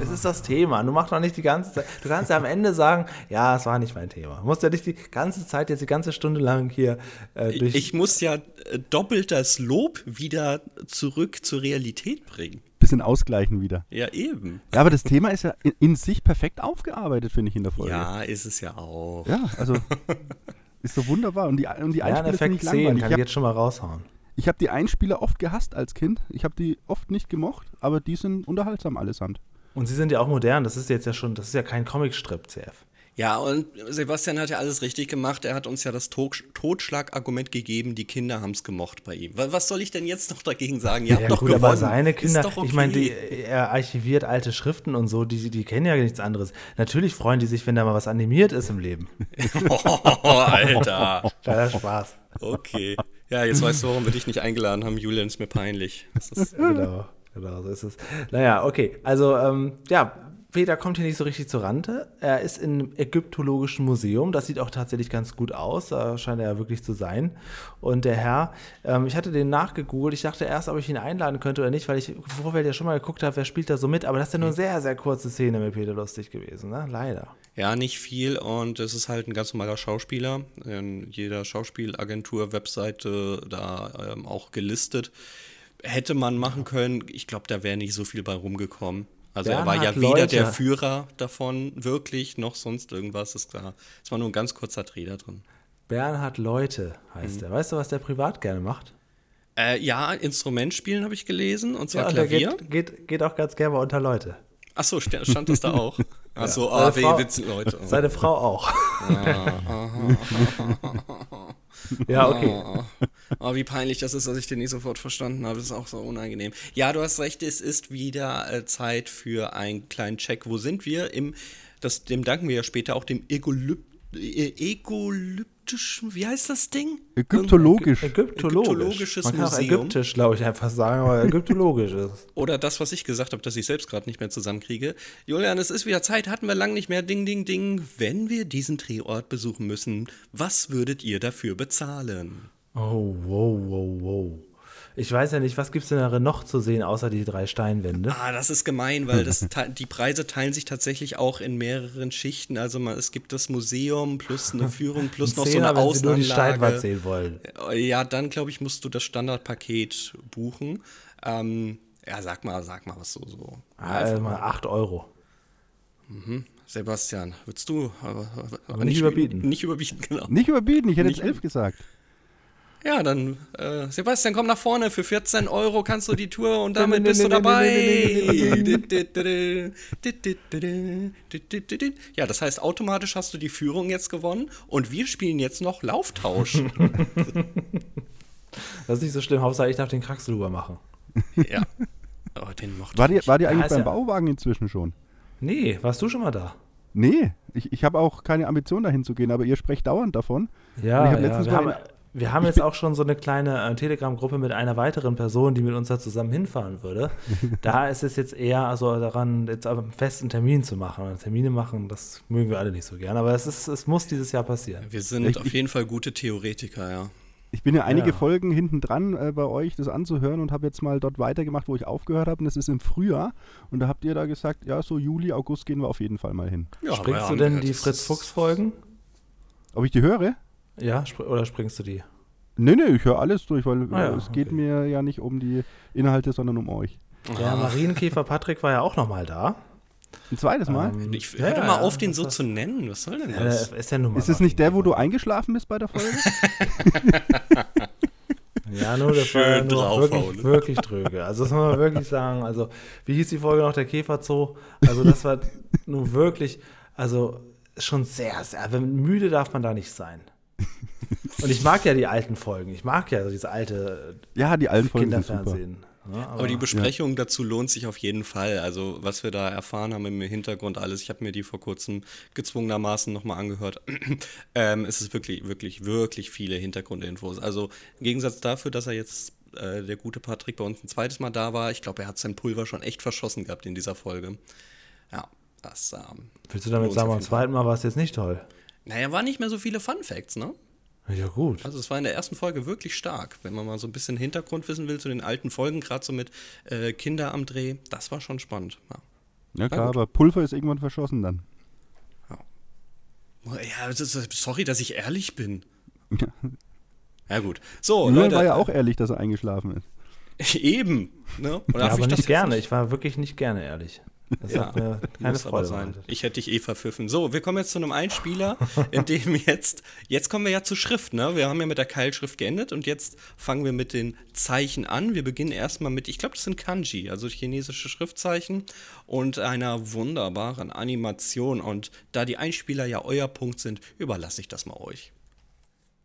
Es ist das Thema. Du machst doch nicht die ganze Zeit. Du kannst ja am Ende sagen, ja, es war nicht mein Thema. Du musst ja nicht die ganze Zeit, jetzt die ganze Stunde lang hier äh, durch. ich muss ja äh, doppelt das Lob wieder zurück zur Realität bringen. Bisschen ausgleichen wieder. Ja, eben. Ja, aber das Thema ist ja in, in sich perfekt aufgearbeitet, finde ich, in der Folge. Ja, ist es ja auch. Ja, also [laughs] ist so wunderbar. Und die, und die Einspieler finde Lerneffekt ich 10 langweilig. kann Ich ich habe jetzt schon mal raushauen. hab die Einspieler oft gehasst als Kind. Ich habe die oft nicht gemocht, aber die sind unterhaltsam allesamt. Und sie sind ja auch modern. Das ist jetzt ja schon, das ist ja kein Comicstrip, CF. Ja, und Sebastian hat ja alles richtig gemacht. Er hat uns ja das Totschlagargument gegeben, die Kinder haben es gemocht bei ihm. Wa- Was soll ich denn jetzt noch dagegen sagen? Ihr Ja, habt doch gut, gewonnen. aber seine Ist Kinder, doch okay. ich meine, er archiviert alte Schriften und so, die, die kennen ja nichts anderes. Natürlich freuen die sich, wenn da mal was animiert ist im Leben. [laughs] Oh, Alter. Kleiner Spaß. Okay. Ja, jetzt weißt du, warum wir dich nicht eingeladen haben. Julian, ist mir peinlich. [laughs] Genau, genau, so ist es. Naja, okay. Also, ähm, ja, Peter kommt hier nicht so richtig zur Rande. Er ist im Ägyptologischen Museum. Das sieht auch tatsächlich ganz gut aus. Da scheint er ja wirklich zu sein. Und der Herr, ähm, ich hatte den nachgegoogelt. Ich dachte erst, ob ich ihn einladen könnte oder nicht, weil ich im Vorfeld ja schon mal geguckt habe, wer spielt da so mit. Aber das ist ja nur eine sehr, sehr kurze Szene mit Peter Lustig gewesen, ne? Leider. ja, nicht viel und es ist halt ein ganz normaler Schauspieler. In jeder Schauspielagentur, Webseite da ähm, auch gelistet. Hätte man machen können. Ich glaube, da wäre nicht so viel bei rumgekommen. Also er war ja Bernhard weder Leute. der Führer davon wirklich, noch sonst irgendwas. Ist klar. Es war nur ein ganz kurzer Dreh da drin. Bernhard Leute heißt er. Weißt du, was der privat gerne macht? Äh, ja, Instrument spielen habe ich gelesen, und zwar Ja, und Klavier. geht, geht, geht auch ganz gerne mal unter Leute. Achso, stand, stand das da [laughs] auch? Achso, Seine ah, Frau- weh, Witze, Leute. Seine Frau auch. [laughs] ja, okay. Oh, oh, wie peinlich das ist, dass ich den nicht sofort verstanden habe. Das ist auch so unangenehm. Ja, du hast recht, es ist wieder äh, Zeit für einen kleinen Check. Wo sind wir? Im, das, dem danken wir ja später auch dem Ägyp Ekolyptischen, wie heißt das Ding? Ägyptologisch. Ägyptologisch. Ägyptologisches Man kann auch Museum. ägyptisch, glaube ich, einfach sagen, aber ägyptologisch ist. [laughs] Oder das, was ich gesagt habe, dass ich selbst gerade nicht mehr zusammenkriege. Julian, es ist wieder Zeit, hatten wir lang nicht mehr. Ding, ding, ding. Wenn wir diesen Drehort besuchen müssen, was würdet ihr dafür bezahlen? Oh, wow, wow, wow. Ich weiß ja nicht, was gibt es denn darin noch zu sehen, außer die drei Steinwände? Ah, das ist gemein, weil das, [laughs] die Preise teilen sich tatsächlich auch in mehreren Schichten. Also man, es gibt das Museum plus eine Führung plus noch so Zehner, eine wenn Sie nur die Steinwand sehen wollen. Ja, dann glaube ich, musst du das Standardpaket buchen. Ähm, ja, sag mal, sag mal was so. so. Also mal 8 Euro. Sebastian, würdest du aber, aber nicht überbieten. Nicht überbieten, genau. Nicht überbieten, ich hätte Nicht- jetzt elf gesagt. Ja, dann, äh, Sebastian, komm nach vorne. Für 14 Euro kannst du die Tour und damit bist du dabei. Ja, das heißt, automatisch hast du die Führung jetzt gewonnen und wir spielen jetzt noch Lauftausch. [laughs] Das ist nicht so schlimm, Hauptsache ich darf den Kraxeluber machen. ja. Oh, den mochte War die, war die Ja, eigentlich ist beim ja- Bauwagen inzwischen schon? Nee, warst du schon mal da? Nee, ich, ich habe auch keine Ambition dahin zu gehen, aber ihr sprecht dauernd davon. Ja, Und ich hab ja letztens wir, mal haben, wir haben jetzt auch schon so eine kleine äh, Telegram-Gruppe mit einer weiteren Person, die mit uns da zusammen hinfahren würde. [laughs] da ist es jetzt eher also daran, jetzt aber einen festen Termin zu machen. Und Termine machen, das mögen wir alle nicht so gern, aber es, ist, es muss dieses Jahr passieren. Wir sind Ich- auf jeden Fall gute Theoretiker, ja. Ich bin ja einige Ja. Folgen hinten dran äh, bei euch, das anzuhören und habe jetzt mal dort weitergemacht, wo ich aufgehört habe. Und das ist im Frühjahr. Und da habt ihr da gesagt, ja, so Juli, August gehen wir auf jeden Fall mal hin. ja Springst du denn die das Fritz ist- Fuchs-Folgen? Ob ich die höre? Ja, spr oder springst du die? Nee, nee, ich höre alles durch, weil Ah ja, äh, es geht okay. mir ja nicht um die Inhalte, sondern um euch. Der Marienkäfer Patrick war ja auch noch mal da. Ein zweites Mal? Ähm, Ich ja, hör doch ja, mal auf, den das so war- zu nennen. Was soll denn Ja, das? der ist ja nun mal ist es nicht der, wo du eingeschlafen bist bei der Folge? [laughs] Ja, nur das war Schön nur draufhauen. wirklich, wirklich dröge. Also das muss man wirklich sagen. Also wie hieß die Folge noch, der Käferzoo? Also das war nun wirklich, also schon sehr, sehr, wenn müde darf man da nicht sein. [laughs] Und ich mag ja die alten Folgen. Ich mag ja diese alte ja, die alten Folgen sind super. Kinderfernsehen. Ne? Aber die Besprechung dazu lohnt sich auf jeden Fall. Also, was wir da erfahren haben im Hintergrund, alles. Ich habe mir die vor kurzem gezwungenermaßen nochmal angehört. [clears throat] ähm, es ist wirklich, wirklich, wirklich viele Hintergrundinfos. Also, im Gegensatz dafür, dass er jetzt, äh, der gute Patrick, bei uns ein zweites Mal da war, ich glaube, er hat sein Pulver schon echt verschossen gehabt in dieser Folge. Ja, das, ähm, Willst du damit sagen, beim zweiten Mal war es jetzt nicht toll? Naja, waren nicht mehr so viele Fun Facts, ne? Ja, gut. Also es war in der ersten Folge wirklich stark. Wenn man mal so ein bisschen Hintergrund wissen will zu den alten Folgen, gerade so mit äh, Kinder am Dreh, das war schon spannend. Ja. Ja klar, gut. aber Pulver ist irgendwann verschossen dann. Ja, das ist, sorry, dass ich ehrlich bin. Ja gut. So, Julian Leute, war ja auch ehrlich, dass er eingeschlafen ist. [laughs] eben. Ne? Oder Ja, aber nicht gerne. Ich war wirklich nicht gerne ehrlich. Das Ja, hat mir keine Muss aber Freude sein. bereitet. Ich hätte dich eh verpfiffen. So, wir kommen jetzt zu einem Einspieler, [laughs] in dem jetzt, jetzt kommen wir ja zur Schrift, ne? Wir haben ja mit der Keilschrift geendet und jetzt fangen wir mit den Zeichen an. Wir beginnen erstmal mit, ich glaube, das sind Kanji, also chinesische Schriftzeichen und einer wunderbaren Animation. Und da die Einspieler ja euer Punkt sind, überlasse ich das mal euch.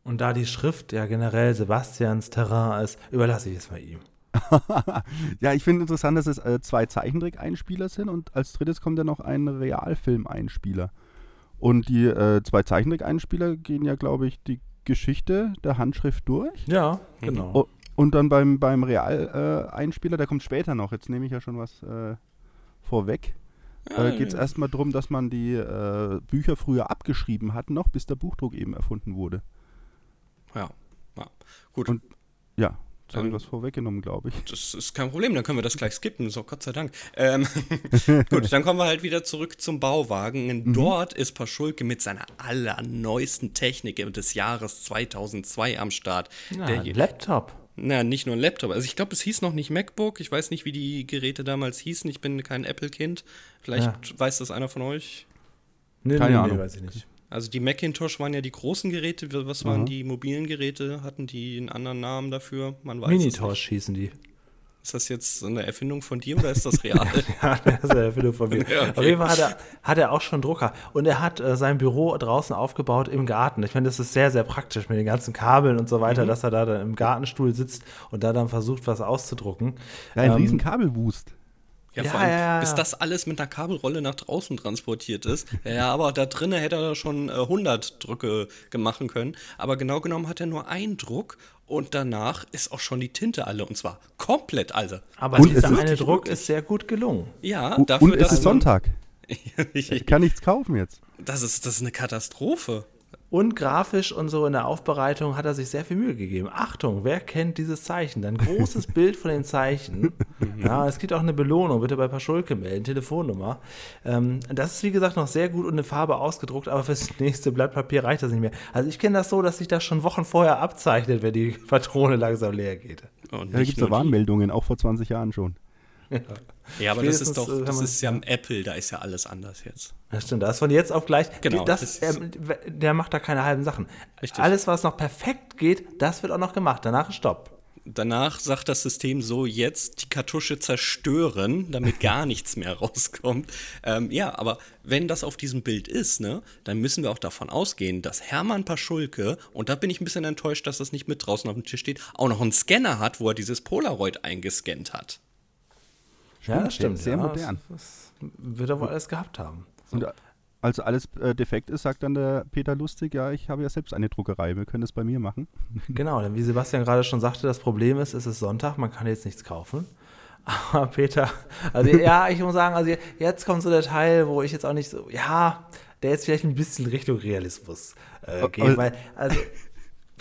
Und da die Schrift ja generell Sebastians Terrain ist, überlasse ich es mal ihm. [laughs] Ja, ich finde interessant, dass es äh, zwei Zeichentrick-Einspieler sind und als drittes kommt ja noch ein Realfilm-Einspieler. Und die äh, zwei Zeichentrick-Einspieler gehen ja, glaube ich, die Geschichte der Handschrift durch. Ja, genau. Oh, und dann beim, beim Real-Einspieler, der kommt später noch, jetzt nehme ich ja schon was äh, vorweg, äh, geht es erstmal darum, dass man die äh, Bücher früher abgeschrieben hat, noch bis der Buchdruck eben erfunden wurde. Ja, ja. gut. Und- Ja, jetzt habe ich Ähm, was vorweggenommen, glaube ich. Das ist kein Problem, dann können wir das gleich skippen, so Gott sei Dank. Ähm, [laughs] gut, dann kommen wir halt wieder zurück zum Bauwagen. Mhm. Dort ist Paschulke mit seiner allerneuesten Technik des Jahres 2002 am Start. Ja, Der, ein Laptop. na, nicht nur ein Laptop. Also ich glaube, es hieß noch nicht MacBook. Ich weiß nicht, wie die Geräte damals hießen. Ich bin kein Apple-Kind. Vielleicht Ja. weiß das einer von euch. Nee, Keine nee, Ahnung. nee, weiß ich nicht. Also die Macintosh waren ja die großen Geräte. Was waren Aha. die mobilen Geräte? Hatten die einen anderen Namen dafür? Man weiß es nicht. Minitosh hießen die. Ist das jetzt eine Erfindung von dir oder ist das [laughs] real? Ja, das ist der Film von mir. [laughs] Ja, okay. Auf jeden Fall hat er, hat er auch schon Drucker. Und er hat äh, sein Büro draußen aufgebaut im Garten. Ich meine, das ist sehr, sehr praktisch mit den ganzen Kabeln und so Mhm. weiter, dass er da dann im Gartenstuhl sitzt und da dann versucht, was auszudrucken. Ja, ein Ähm, riesen Kabelwust. Ja, Ja, vor allem, ja, ja. bis das alles mit einer Kabelrolle nach draußen transportiert ist. [laughs] Ja, aber da drinnen hätte er schon äh, 100 Drücke machen können. Aber genau genommen hat er nur einen Druck und danach ist auch schon die Tinte alle und zwar komplett alle. Aber Und es dieser ist- eine Druck ist sehr gut gelungen. Ja, Und dafür, es dass ist Sonntag. Ich, [laughs] Ich kann nichts kaufen jetzt. das, ist, das ist eine Katastrophe. Und grafisch und so in der Aufbereitung hat er sich sehr viel Mühe gegeben. Achtung, wer kennt dieses Zeichen? Ein großes [laughs] Bild von den Zeichen. Ja, es gibt auch eine Belohnung. Bitte bei Paschulke melden, Telefonnummer. Ähm, das ist wie gesagt noch sehr gut und eine Farbe ausgedruckt, aber fürs nächste Blatt Papier reicht das nicht mehr. Also ich kenne das so, dass sich das schon Wochen vorher abzeichnet, wenn die Patrone langsam leer geht. Und Ja, da gibt es ja. Warnmeldungen, auch vor 20 Jahren schon. Ja, aber das ist doch, äh, das ist ja am Apple, da ist ja alles anders jetzt. Das stimmt, das ist von jetzt auf gleich. Genau, Das, das ist- ähm, der macht da keine halben Sachen. Richtig. Alles, was noch perfekt geht, das wird auch noch gemacht. Danach ist Stopp. Danach sagt das System so, jetzt die Kartusche zerstören, damit [laughs] gar nichts mehr rauskommt. Ähm, ja, aber wenn das auf diesem Bild ist, ne, dann müssen wir auch davon ausgehen, dass Hermann Paschulke, und da bin ich ein bisschen enttäuscht, dass das nicht mit draußen auf dem Tisch steht, auch noch einen Scanner hat, wo er dieses Polaroid eingescannt hat. ja, das stimmt. sehr ja, modern. Das, das wird er wohl alles gehabt haben. Und als alles äh, defekt ist, sagt dann der Peter Lustig, ja, ich habe ja selbst eine Druckerei, wir können das bei mir machen. [laughs] Genau, denn wie Sebastian gerade schon sagte, das Problem ist, es ist Sonntag, man kann jetzt nichts kaufen. [laughs] Aber Peter, also ja, ich muss sagen, also jetzt kommt so der Teil, wo ich jetzt auch nicht so, ja, der jetzt vielleicht ein bisschen Richtung Realismus äh, geht, Aber- weil, also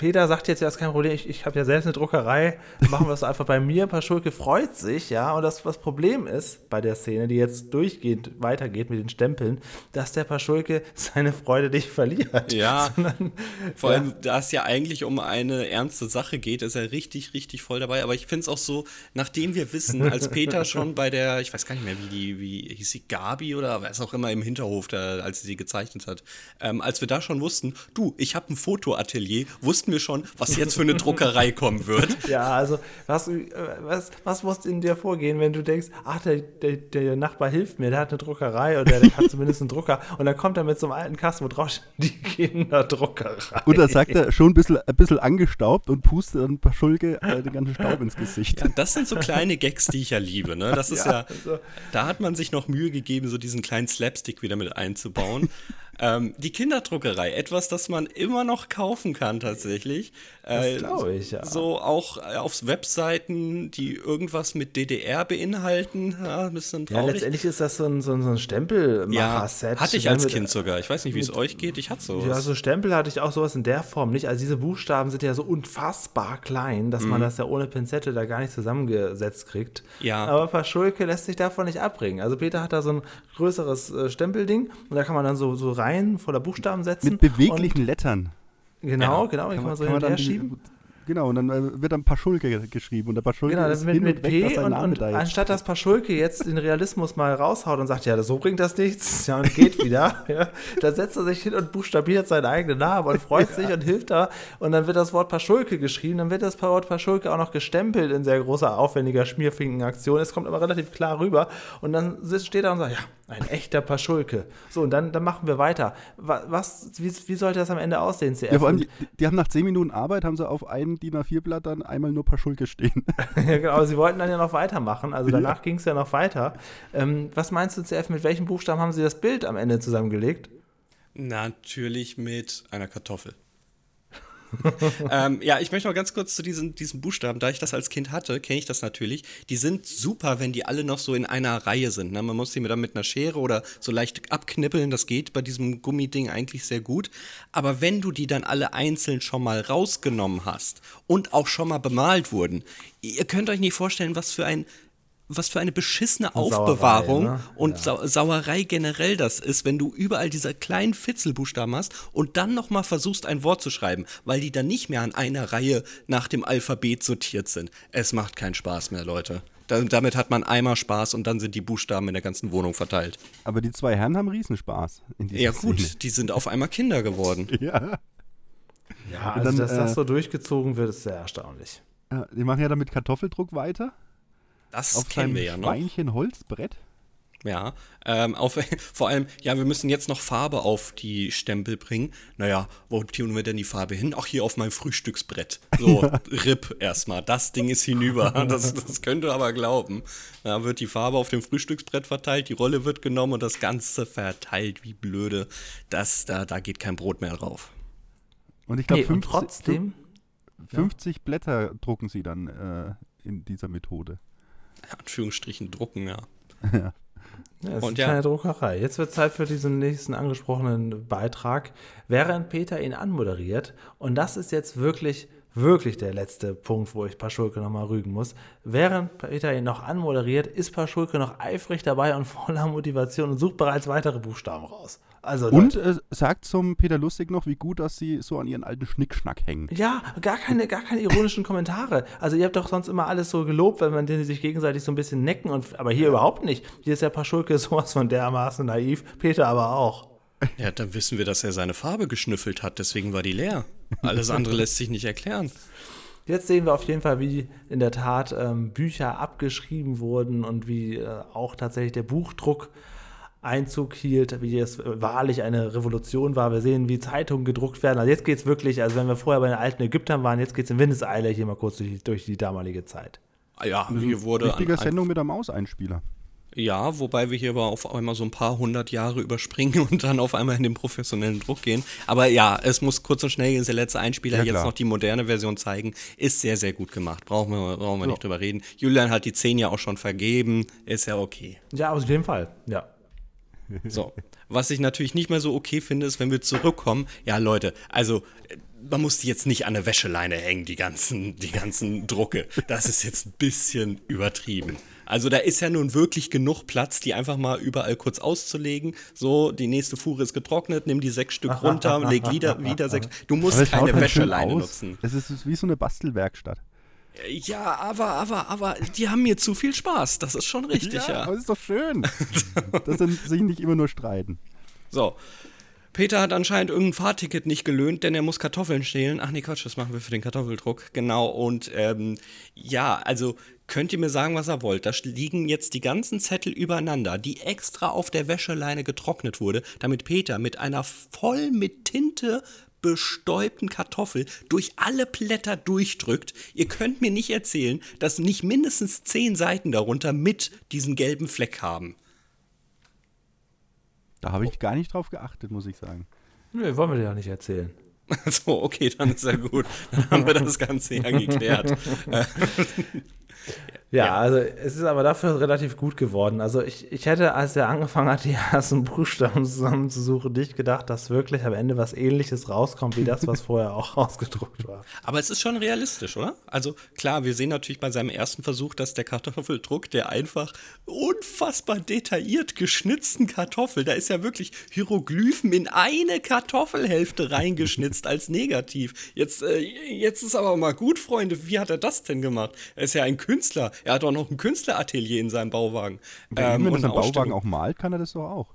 Peter sagt jetzt, ja, ist kein Problem, ich, ich habe ja selbst eine Druckerei, machen wir es einfach bei mir. Paschulke freut sich, ja, und das, was Problem ist bei der Szene, die jetzt durchgehend weitergeht mit den Stempeln, dass der Paschulke seine Freude nicht verliert. Ja, Sondern, vor ja. allem, da es ja eigentlich um eine ernste Sache geht, ist er richtig, richtig voll dabei. Aber ich finde es auch so, nachdem wir wissen, als Peter schon bei der, ich weiß gar nicht mehr, wie die, wie hieß sie, Gabi oder was auch immer im Hinterhof, da, als sie sie gezeichnet hat, ähm, als wir da schon wussten, du, ich habe ein Fotoatelier, wussten wir schon, was jetzt für eine Druckerei kommen wird. [laughs] Ja, also was, äh, was, was muss in dir vorgehen, wenn du denkst, ach, der, der, der Nachbar hilft mir, der hat eine Druckerei oder der hat [laughs] zumindest einen Drucker und dann kommt er mit so einem alten Kasten, wo drauf steht, die Kinderdruckerei. Und da sagt er schon ein bisschen, ein bisschen angestaubt und pustet ein paar Schulke äh, den ganzen Staub ins Gesicht. Ja, das sind so kleine Gags, die ich ja liebe. Ne? Das ist ja, also- da hat man sich noch Mühe gegeben, so diesen kleinen Slapstick wieder mit einzubauen. Ähm, die Kinderdruckerei, etwas, das man immer noch kaufen kann tatsächlich. Äh, glaube ich, ja. So auch äh, auf Webseiten, die irgendwas mit DDR beinhalten. Ja, ein bisschen Ja, traurig. letztendlich ist das so ein, so ein, so ein Ja, Stempelmacher-Set. hatte ich ne, als Kind sogar. Ich weiß nicht, wie es euch geht. Ich hatte sowas. Ja, so Stempel hatte ich auch sowas in der Form nicht. Also diese Buchstaben sind ja so unfassbar klein, dass man das ja ohne Pinzette da gar nicht zusammengesetzt kriegt. Mhm. Ja. Aber Paschulke lässt sich davon nicht abbringen. Also Peter hat da so ein größeres äh, Stempelding und da kann man dann so, so Reihen voller Buchstaben setzen. Mit beweglichen Lettern. Genau, genau, die kann man so kann hin und her die- schieben. Genau, und dann äh, wird dann ein paar Schulke geschrieben und der paar Schulke Genau, ist das mit, hin mit P und, und anstatt dass Paschulke jetzt den Realismus mal raushaut und sagt, ja, so bringt das nichts, [laughs] ja, und [laughs] geht wieder, ja, dann setzt er sich hin und buchstabiert seinen eigenen Namen und freut sich und hilft da und dann wird das Wort Paschulke geschrieben, dann wird das Wort Paschulke auch noch gestempelt in sehr großer, aufwendiger Schmierfinkenaktion, es kommt aber relativ klar rüber und dann steht er und sagt, ja, ein echter Paschulke. So, und dann, dann machen wir weiter. Wa- Was, wie, wie sollte das am Ende aussehen, CF? Ja, vor allem, die, die haben nach 10 Minuten Arbeit, haben sie auf einem DIN A4-Blatt dann einmal nur ein paar Schulke stehen. [laughs] Ja, genau, aber sie wollten dann ja noch weitermachen. Also danach ging es ja noch weiter. Ähm, was meinst du, CF, mit welchen Buchstaben haben sie das Bild am Ende zusammengelegt? Natürlich mit einer Kartoffel. [laughs] ähm, ja, ich möchte noch ganz kurz zu diesen, diesen Buchstaben, da ich das als Kind hatte, kenne ich das natürlich. Die sind super, wenn die alle noch so in einer Reihe sind. Ne? Man muss die dann mit einer Schere oder so leicht abknippeln, das geht bei diesem Gummiding eigentlich sehr gut. Aber wenn du die dann alle einzeln schon mal rausgenommen hast und auch schon mal bemalt wurden, ihr könnt euch nicht vorstellen, was für ein was für eine beschissene Sauerei, Aufbewahrung ne? und Sau Sauerei generell das ist, wenn du überall diese kleinen Fitzelbuchstaben hast und dann nochmal versuchst, ein Wort zu schreiben, weil die dann nicht mehr an einer Reihe nach dem Alphabet sortiert sind. Es macht keinen Spaß mehr, Leute. Da, damit hat man einmal Spaß und dann sind die Buchstaben in der ganzen Wohnung verteilt. Aber die zwei Herren haben Riesenspaß. Ja gut, Szene. die sind auf einmal Kinder geworden. [laughs] Ja. Ja, Und also dann, dass das äh, so durchgezogen wird, ist sehr erstaunlich. Ja, Die machen ja dann mit Kartoffeldruck weiter. Das Auf kennen wir ja noch. Schweinchen Holzbrett. Ja, ähm, auf, [laughs] vor allem, ja, wir müssen jetzt noch Farbe auf die Stempel bringen. Naja, wo tun wir denn die Farbe hin? Ach, hier auf mein Frühstücksbrett. So, [laughs] RIP erstmal. Das Ding ist hinüber. [laughs] Das, das könnt ihr aber glauben. Da wird die Farbe auf dem Frühstücksbrett verteilt, die Rolle wird genommen und das Ganze verteilt wie blöde. Das, da, da geht kein Brot mehr drauf. Und ich glaube, Nee, trotzdem, 50 Blätter drucken sie dann äh, in dieser Methode. Anführungsstrichen drucken, ja. [laughs] Ja, das ist Und eine ja. kleine Druckerei. Jetzt wird Zeit für diesen nächsten angesprochenen Beitrag, während Peter ihn anmoderiert. Und das ist jetzt wirklich, wirklich der letzte Punkt, wo ich Paschulke nochmal rügen muss. Während Peter ihn noch anmoderiert, ist Paschulke noch eifrig dabei und voller Motivation und sucht bereits weitere Buchstaben raus. Also, Und äh, sagt zum Peter Lustig noch, wie gut, dass sie so an ihren alten Schnickschnack hängen. Ja, gar keine, gar keine ironischen Kommentare. Also ihr habt doch sonst immer alles so gelobt, wenn man denen sich gegenseitig so ein bisschen necken. Und, aber hier überhaupt nicht. Hier ist der Paschulke [laughs] sowas von dermaßen naiv. Peter aber auch. Ja, dann wissen wir, dass er seine Farbe geschnüffelt hat, deswegen war die leer. Alles andere lässt sich nicht erklären. Jetzt sehen wir auf jeden Fall, wie in der Tat ähm, Bücher abgeschrieben wurden und wie äh, auch tatsächlich der Buchdruck Einzug hielt, wie es äh, wahrlich eine Revolution war. Wir sehen, wie Zeitungen gedruckt werden. Also jetzt geht es wirklich, also wenn wir vorher bei den alten Ägyptern waren, jetzt geht es in Windeseile hier mal kurz durch, die- durch die damalige Zeit. Ah Ja, hier wurde an, Sendung mit der Maus-Einspieler. Ja, wobei wir hier aber auf einmal so ein paar hundert Jahre überspringen [laughs] und dann auf einmal in den professionellen Druck gehen. Aber ja, es muss kurz und schnell, ist der letzte Einspieler, Ja, jetzt noch die moderne Version zeigen. Ist sehr, sehr gut gemacht. Brauchen wir, brauchen wir nicht drüber reden. Julian hat die 10 ja auch schon vergeben. Ist ja okay. Ja, auf jeden Fall, ja. So. Was ich natürlich nicht mehr so okay finde, ist, wenn wir zurückkommen. Ja, Leute, also man muss die jetzt nicht an der Wäscheleine hängen, die ganzen, die ganzen Drucke. Das ist jetzt ein bisschen übertrieben. Also da ist ja nun wirklich genug Platz, die einfach mal überall kurz auszulegen. So, die nächste Fuhre ist getrocknet, nimm die sechs Stück runter, leg wieder, wieder sechs. Du musst keine halt Wäscheleine nutzen. Es ist wie so eine Bastelwerkstatt. Ja, aber, aber, aber, die haben mir zu viel Spaß. Das ist schon richtig, ja. aber es ist doch schön, [laughs] dass sie sich nicht immer nur streiten. So. Peter hat anscheinend irgendein Fahrticket nicht gelöhnt, denn er muss Kartoffeln stehlen. Ach nee, Quatsch, das machen wir für den Kartoffeldruck. Genau, und ähm, ja, also könnt ihr mir sagen, was ihr wollt. Da liegen jetzt die ganzen Zettel übereinander, die extra auf der Wäscheleine getrocknet wurde, damit Peter mit einer voll mit Tinte bestäubten Kartoffel durch alle Blätter durchdrückt. Ihr könnt mir nicht erzählen, dass nicht mindestens zehn Seiten darunter mit diesem gelben Fleck haben. Da habe ich gar nicht drauf geachtet, muss ich sagen. Nö, wollen wir dir ja nicht erzählen. [laughs] So, okay, dann ist ja gut. Dann haben wir das Ganze ja geklärt. Äh, [laughs] Ja, Ja. also es ist aber dafür relativ gut geworden. Also ich, ich hätte, als er angefangen hat, [laughs] die ersten Buchstaben zusammenzusuchen, nicht gedacht, dass wirklich am Ende was ähnliches rauskommt, wie das, was [laughs] vorher auch ausgedruckt war. Aber es ist schon realistisch, oder? Also klar, wir sehen natürlich bei seinem ersten Versuch, dass der Kartoffeldruck, der einfach unfassbar detailliert geschnitzten Kartoffel, da ist ja wirklich Hieroglyphen in eine Kartoffelhälfte reingeschnitzt als Negativ. Jetzt, äh, jetzt ist aber mal gut, Freunde, wie hat er das denn gemacht? Er ist ja ein Künstler. Er hat auch noch ein Künstleratelier in seinem Bauwagen. Wenn Ähm, man und das im eine Ausstellung. Bauwagen auch malt, kann er das doch auch.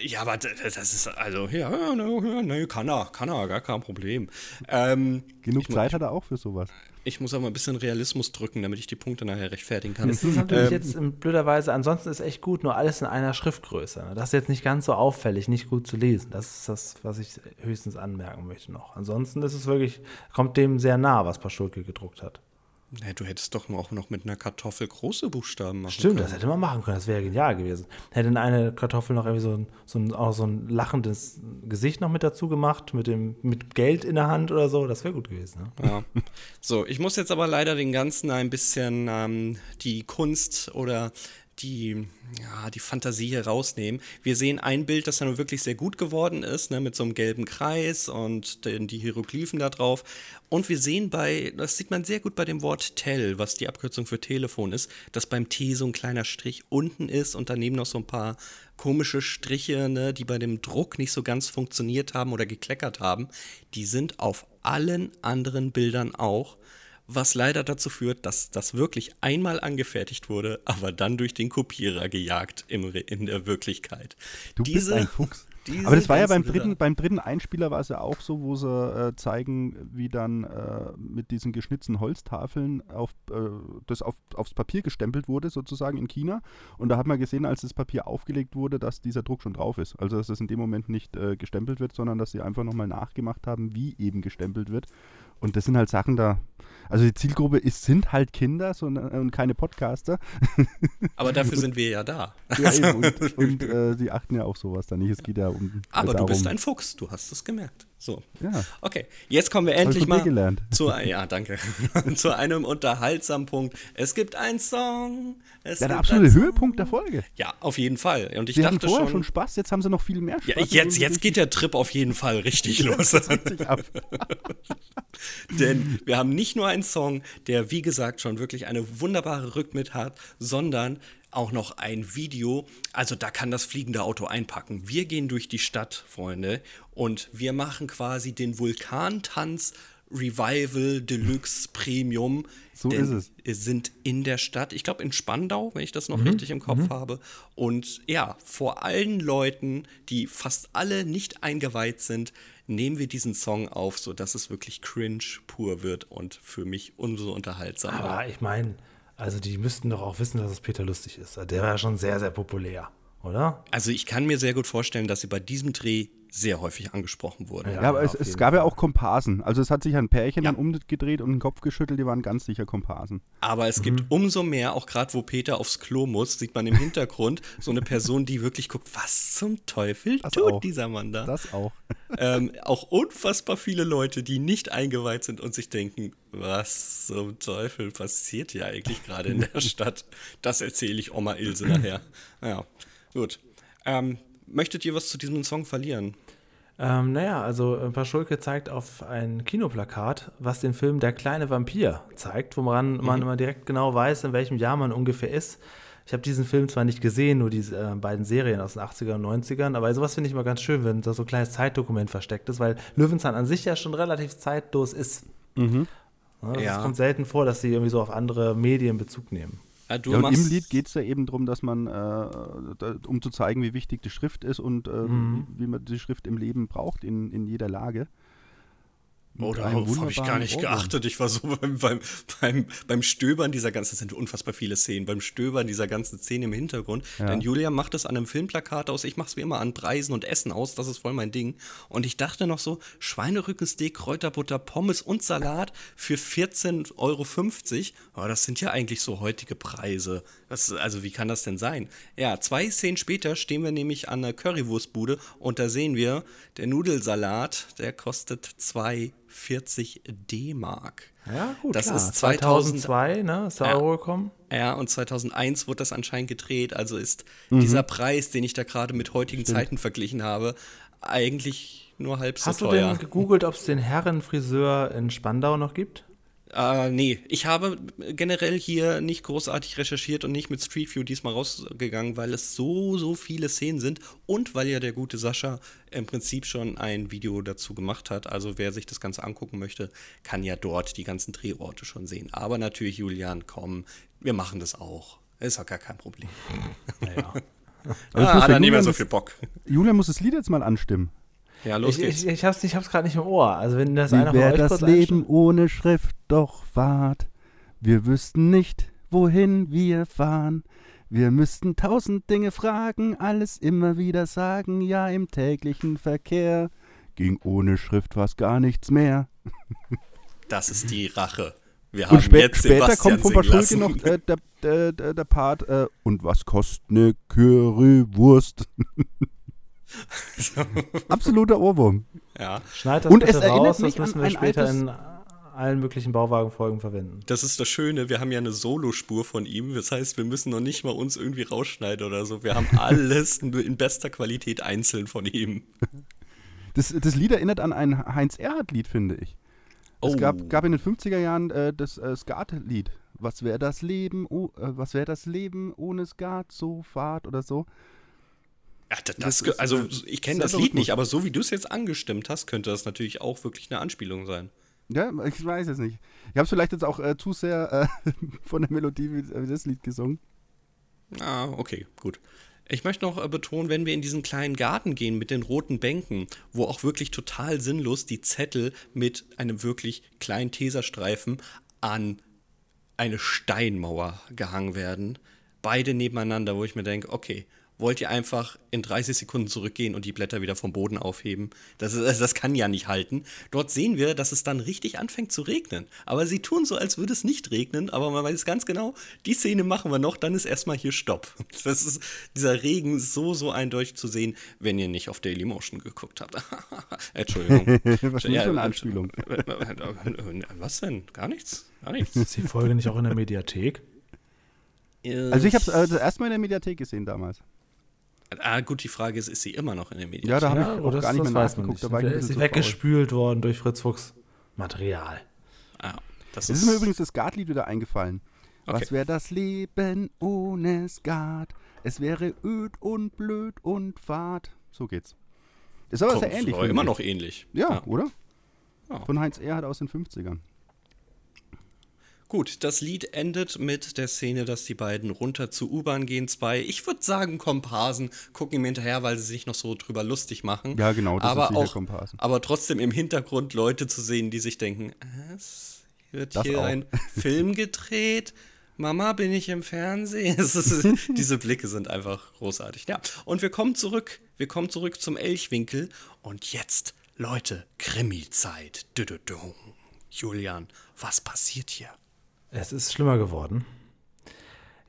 Ja, aber das ist also, ja, ja, ne, ne, kann er, kann er, gar kein Problem. Ähm, Genug Zeit hat er auch für sowas. Ich muss aber ein bisschen Realismus drücken, damit ich die Punkte nachher rechtfertigen kann. Es ist natürlich Ähm, jetzt in blöderweise, ansonsten ist echt gut, nur alles in einer Schriftgröße. Das ist jetzt nicht ganz so auffällig, nicht gut zu lesen. Das ist das, was ich höchstens anmerken möchte noch. Ansonsten ist es wirklich, kommt dem sehr nah, was Paschulke gedruckt hat. Ja, du hättest doch auch noch mit einer Kartoffel große Buchstaben machen Stimmt, können. das hätte man machen können, das wäre genial gewesen. Hätte eine Kartoffel noch irgendwie so ein, so ein, auch so ein lachendes Gesicht noch mit dazu gemacht, mit, dem, mit Geld in der Hand oder so, das wäre gut gewesen. Ne? Ja. So, ich muss jetzt aber leider den Ganzen ein bisschen ähm, die Kunst oder die, ja, die Fantasie hier rausnehmen. Wir sehen ein Bild, das dann wirklich sehr gut geworden ist, ne, mit so einem gelben Kreis und den, die Hieroglyphen da drauf. Und wir sehen bei, das sieht man sehr gut bei dem Wort Tel, was die Abkürzung für Telefon ist, dass beim T so ein kleiner Strich unten ist und daneben noch so ein paar komische Striche, ne, die bei dem Druck nicht so ganz funktioniert haben oder gekleckert haben. Die sind auf allen anderen Bildern auch was leider dazu führt, dass das wirklich einmal angefertigt wurde, aber dann durch den Kopierer gejagt im, in der Wirklichkeit. Du bist ein Fuchs. Diese Aber das war ja beim dritten, beim dritten Einspieler war es ja auch so, wo sie äh, zeigen, wie dann äh, mit diesen geschnitzten Holztafeln auf, äh, das auf, aufs Papier gestempelt wurde, sozusagen in China. Und da hat man gesehen, als das Papier aufgelegt wurde, dass dieser Druck schon drauf ist. Also dass das in dem Moment nicht äh, gestempelt wird, sondern dass sie einfach nochmal nachgemacht haben, wie eben gestempelt wird. Und das sind halt Sachen da. Also die Zielgruppe ist, sind halt Kinder so, und keine Podcaster. [laughs] Aber dafür sind wir ja da. Ja, eben. [laughs] und und äh, die achten ja auch sowas da nicht. Es geht ja um. Aber darum, du bist ein Fuchs, du hast es gemerkt. So. Ja. Okay, jetzt kommen wir endlich mal gelernt. zu ja, danke. [laughs] zu einem unterhaltsamen Punkt. Es gibt einen Song. Es Ja, der absolute. Höhepunkt der Folge. Ja, auf jeden Fall. Und ich Sie hatten dachte vorher schon, schon Spaß, jetzt haben sie noch viel mehr Spaß. ja, jetzt, jetzt geht der Trip auf jeden Fall richtig los. richtig ab. [laughs] Denn wir haben nicht nur einen Song, der wie gesagt schon wirklich eine wunderbare Rückmit hat, sondern auch noch ein Video. Also da kann das fliegende Auto einpacken. Wir gehen durch die Stadt, Freunde, und wir machen quasi den Vulkantanz Revival Deluxe Premium. So denn ist es. Wir sind in der Stadt, ich glaube in Spandau, wenn ich das noch richtig im Kopf habe. Und ja, vor allen Leuten, die fast alle nicht eingeweiht sind, nehmen wir diesen Song auf, sodass es wirklich cringe pur wird und für mich umso unterhaltsamer. Aber ich meine, also die müssten doch auch wissen, dass es Peter Lustig ist. Der war ja schon sehr, sehr populär, oder? Also ich kann mir sehr gut vorstellen, dass sie bei diesem Dreh sehr häufig angesprochen wurden. Ja, aber es, es gab ja Fall. auch Komparsen. Also es hat sich ein Pärchen Ja. dann umgedreht und den Kopf geschüttelt, die waren ganz sicher Komparsen. Aber es Mhm. gibt umso mehr, auch gerade wo Peter aufs Klo muss, sieht man im [laughs] Hintergrund so eine Person, die wirklich guckt, was zum Teufel Das tut auch. dieser Mann da? Das auch. [laughs] ähm, auch unfassbar viele Leute, die nicht eingeweiht sind und sich denken, was zum Teufel passiert hier eigentlich gerade in der [laughs] Stadt? Das erzähle ich Oma Ilse nachher. Ja, gut. Ähm, möchtet ihr was zu diesem Song verlieren? Ähm, naja, also äh, Paschulke zeigt auf ein Kinoplakat, was den Film Der kleine Vampir zeigt, woran man immer direkt genau weiß, in welchem Jahr man ungefähr ist. Ich habe diesen Film zwar nicht gesehen, nur diese äh, beiden Serien aus den 80er und 90ern, aber sowas finde ich immer ganz schön, wenn da so ein kleines Zeitdokument versteckt ist, weil Löwenzahn an sich ja schon relativ zeitlos ist. Ja, Es Ja. kommt selten vor, dass sie irgendwie so auf andere Medien Bezug nehmen. Ja, du Ja, und im Lied geht es ja eben darum, dass man, äh, da, um zu zeigen, wie wichtig die Schrift ist und äh, Mhm. wie man die Schrift im Leben braucht, in, in jeder Lage. Oh, darauf habe ich gar nicht Ohrwurm. geachtet. Ich war so [laughs] beim, beim, beim, beim Stöbern dieser ganzen, es sind unfassbar viele Szenen, beim Stöbern dieser ganzen Szene im Hintergrund. Ja. Denn Julia macht es an einem Filmplakat aus, ich mache es wie immer an Preisen und Essen aus, das ist voll mein Ding. Und ich dachte noch so, Schweinerückensteak, Kräuterbutter, Pommes und Salat für 14,50 Euro. Oh, das sind ja eigentlich so heutige Preise. Das, also wie kann das denn sein? Ja, zwei Szenen später stehen wir nämlich an einer Currywurstbude und da sehen wir, der Nudelsalat, der kostet 2,40 D-Mark. Ja, gut. Das klar. ist 2000 2002, ne? Ist der Ja. Euro gekommen? Ja, und 2001 wurde das anscheinend gedreht. Also ist Mhm. dieser Preis, den ich da gerade mit heutigen Zeiten verglichen habe, eigentlich nur halb so Hast du teuer. denn gegoogelt, ob es den Herrenfriseur in Spandau noch gibt? Äh, nee, ich habe generell hier nicht großartig recherchiert und nicht mit Street View diesmal rausgegangen, weil es so, so viele Szenen sind und weil ja der gute Sascha im Prinzip schon ein Video dazu gemacht hat. Also wer sich das Ganze angucken möchte, kann ja dort die ganzen Drehorte schon sehen. Aber natürlich, Julian, komm, wir machen das auch. Ist auch gar kein Problem. [laughs] Naja. [laughs] Aber jetzt Ah, hat er nicht mehr so viel Bock. Julian muss das Lied jetzt mal anstimmen. Ja, los ich geht's. ich, ich hab's, ich hab's gerade nicht im Ohr. Also wenn das Wie einer von euch das Leben ohne Schrift doch wart? Wir wüssten nicht, wohin wir fahren. Wir müssten tausend Dinge fragen, alles immer wieder sagen, ja im täglichen Verkehr. Ging ohne Schrift fast gar nichts mehr. Das ist die Rache. Wir Und haben spä jetzt später Sebastian kommt von Paschulke noch äh, der, der, der, der Part, äh, und was kostet ne Currywurst? [laughs] [laughs] Absoluter Ohrwurm. ja, Schneid das Und bitte es erinnert raus, mich das müssen an wir ein später altes- in allen möglichen Bauwagenfolgen verwenden. das ist das Schöne. Wir haben ja eine Solospur von ihm. Das heißt, wir müssen noch nicht mal uns irgendwie rausschneiden oder so. Wir haben alles [laughs] nur in bester Qualität einzeln von ihm. Das, das Lied erinnert an ein Heinz-Erhardt-Lied, finde ich. Es Oh. gab, gab in den 50er Jahren äh, das äh, Skat-Lied. Was wäre das Leben, oh, äh, was wäre das Leben ohne Skat, so Fahrt oder so? Ja, das, Das also äh, ich kenne das Lied nicht, aber so wie du es jetzt angestimmt hast, könnte das natürlich auch wirklich eine Anspielung sein. Ja, ich weiß es nicht. Ich habe es vielleicht jetzt auch äh, zu sehr äh, [laughs] von der Melodie wie, wie das Lied gesungen. Ah, okay, gut. Ich möchte noch äh, betonen, wenn wir in diesen kleinen Garten gehen mit den roten Bänken, wo auch wirklich total sinnlos die Zettel mit einem wirklich kleinen Teserstreifen an eine Steinmauer gehangen werden. Beide nebeneinander, wo ich mir denke, okay, wollt ihr einfach in 30 Sekunden zurückgehen und die Blätter wieder vom Boden aufheben? Das, ist, also das kann ja nicht halten. Dort sehen wir, dass es dann richtig anfängt zu regnen. Aber sie tun so, als würde es nicht regnen, aber man weiß ganz genau, die Szene machen wir noch, dann ist erstmal hier Stopp. [laughs] Das ist, dieser Regen ist so, so eindeutig zu sehen, wenn ihr nicht auf Dailymotion geguckt habt. [laughs] Entschuldigung. [laughs] Was ist ja, für eine Anspielung? Was denn? Gar nichts? Gar nichts. Ist die Folge nicht auch in der Mediathek? Also ich habe es also erstmal in der Mediathek gesehen damals. Ah, gut, die Frage ist, ist sie immer noch in der Mediathek? Ja, da habe Ja, ich oder auch das, gar nicht das mehr nachgeguckt. Da ist sie weggespült worden durch Fritz Fuchs Material. Ah, das Es ist mir übrigens das Skatlied wieder eingefallen. Okay. Was wäre das Leben ohne Skat? Es wäre öd und blöd und fad. So geht's. Ist aber Kommt, sehr ähnlich. war immer noch ähnlich. Ja, oder? Ja. Von Heinz Erhardt aus den 50ern. Gut, das Lied endet mit der Szene, dass die beiden runter zur U-Bahn gehen. Zwei, ich würde sagen, Komparsen gucken ihm hinterher, weil sie sich noch so drüber lustig machen. Ja, genau, das aber ist auch, Komparsen. Aber trotzdem im Hintergrund Leute zu sehen, die sich denken, es wird Das hier auch. ein Film gedreht. Mama, bin ich im Fernsehen? [laughs] Ist, diese Blicke sind einfach großartig. Ja, und wir kommen zurück. Wir kommen zurück zum Elchwinkel. Und jetzt, Leute, Krimi-Zeit. Julian, was passiert hier? Es ist schlimmer geworden.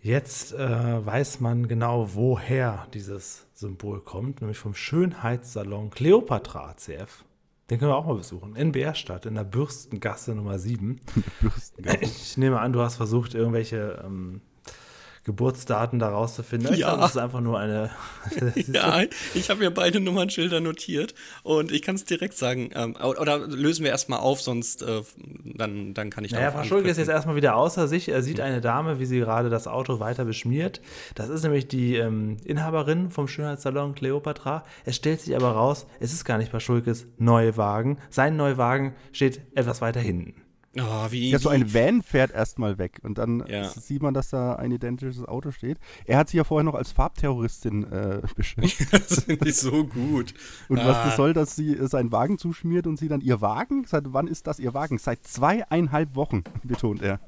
Jetzt äh, weiß man genau, woher dieses Symbol kommt, nämlich vom Schönheitssalon Cleopatra CF. Den können wir auch mal besuchen. In Bärstadt, in der Bürstengasse Nummer 7. [laughs] Ich nehme an, du hast versucht, irgendwelche ähm, Geburtsdaten da rauszufinden. Ich Ja. glaube, das ist einfach nur eine. [laughs] [laughs] Ja, ich habe mir beide Nummernschilder notiert und ich kann es direkt sagen. Ähm, oder lösen wir erstmal auf, sonst äh, dann, dann kann ich Naja, darauf Paschulke ist jetzt erstmal wieder außer sich. Er sieht eine Dame, wie sie gerade das Auto weiter beschmiert. Das ist nämlich die ähm, Inhaberin vom Schönheitssalon Cleopatra. Es stellt sich aber raus, es ist gar nicht Paschulkes Neuwagen. Sein Neuwagen steht etwas weiter hinten. Oh, wie, Ja, so ein Van fährt erstmal weg und dann Ja. sieht man, dass da ein identisches Auto steht. Er hat sich ja vorher noch als Farbterroristin äh, [laughs] beschimpft. [laughs] das finde ich so gut. Und was Ah, das soll, dass sie äh, seinen Wagen zuschmiert und sie dann ihr Wagen? Seit wann ist das ihr Wagen? Seit zweieinhalb Wochen, [laughs] betont er.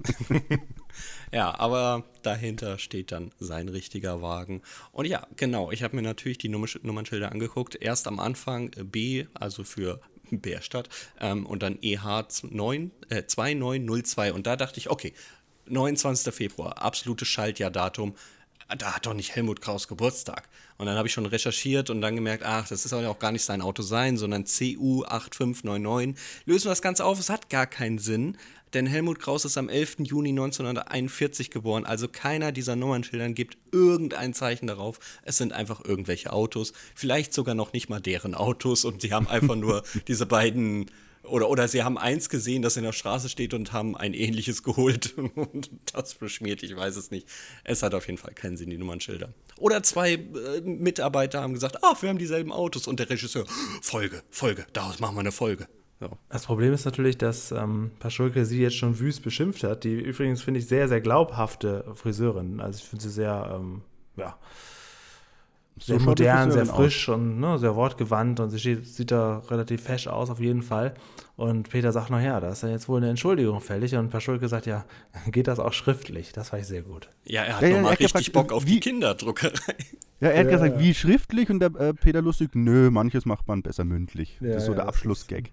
Ja, aber dahinter steht dann sein richtiger Wagen. Und ja, genau, ich habe mir natürlich die Nummer Nummernschilder angeguckt. Erst am Anfang äh, B, also für Bärstadt, ähm, und dann EH 9, äh, 2902. Und da dachte ich, okay, 29. Februar, absolutes Schaltjahrdatum. Da hat doch nicht Helmut Kraus Geburtstag. Und dann habe ich schon recherchiert und dann gemerkt, ach, das ja auch gar nicht sein Auto sein, sondern CU8599. Lösen wir das Ganze auf, es hat gar keinen Sinn, denn Helmut Kraus ist am 11. Juni 1941 geboren, also keiner dieser Nummernschildern gibt irgendein Zeichen darauf. Es sind einfach irgendwelche Autos, vielleicht sogar noch nicht mal deren Autos und sie haben einfach nur [laughs] diese beiden oder, oder sie haben eins gesehen, das in der Straße steht und haben ein ähnliches geholt [laughs] und das beschmiert, ich weiß es nicht. Es hat auf jeden Fall keinen Sinn, die Nummernschilder. Oder zwei äh, Mitarbeiter haben gesagt, ach, wir haben dieselben Autos und der Regisseur, Folge, Folge, daraus machen wir eine Folge. So. Das Problem ist natürlich, dass ähm, Paschulke sie jetzt schon wüst beschimpft hat. Die übrigens finde ich sehr, sehr glaubhafte Friseurin. Also ich finde sie sehr, ähm, ja, sehr die modern, sehr frisch und ne, sehr wortgewandt und sie steht, sieht da relativ fesch aus auf jeden Fall. Und Peter sagt, naja, da ist ja jetzt wohl eine Entschuldigung fällig. Und Paschulke sagt, ja, [laughs] geht das auch schriftlich? Das fand ich sehr gut. Ja, er hat Ja, ja, nochmal hat richtig gefragt, Bock auf wie- die Kinderdruckerei. Ja, er hat Ja, gesagt, ja. wie schriftlich und der äh, Peter Lustig, nö, manches macht man besser mündlich. Ja, das ist so ja, der Abschlussgag.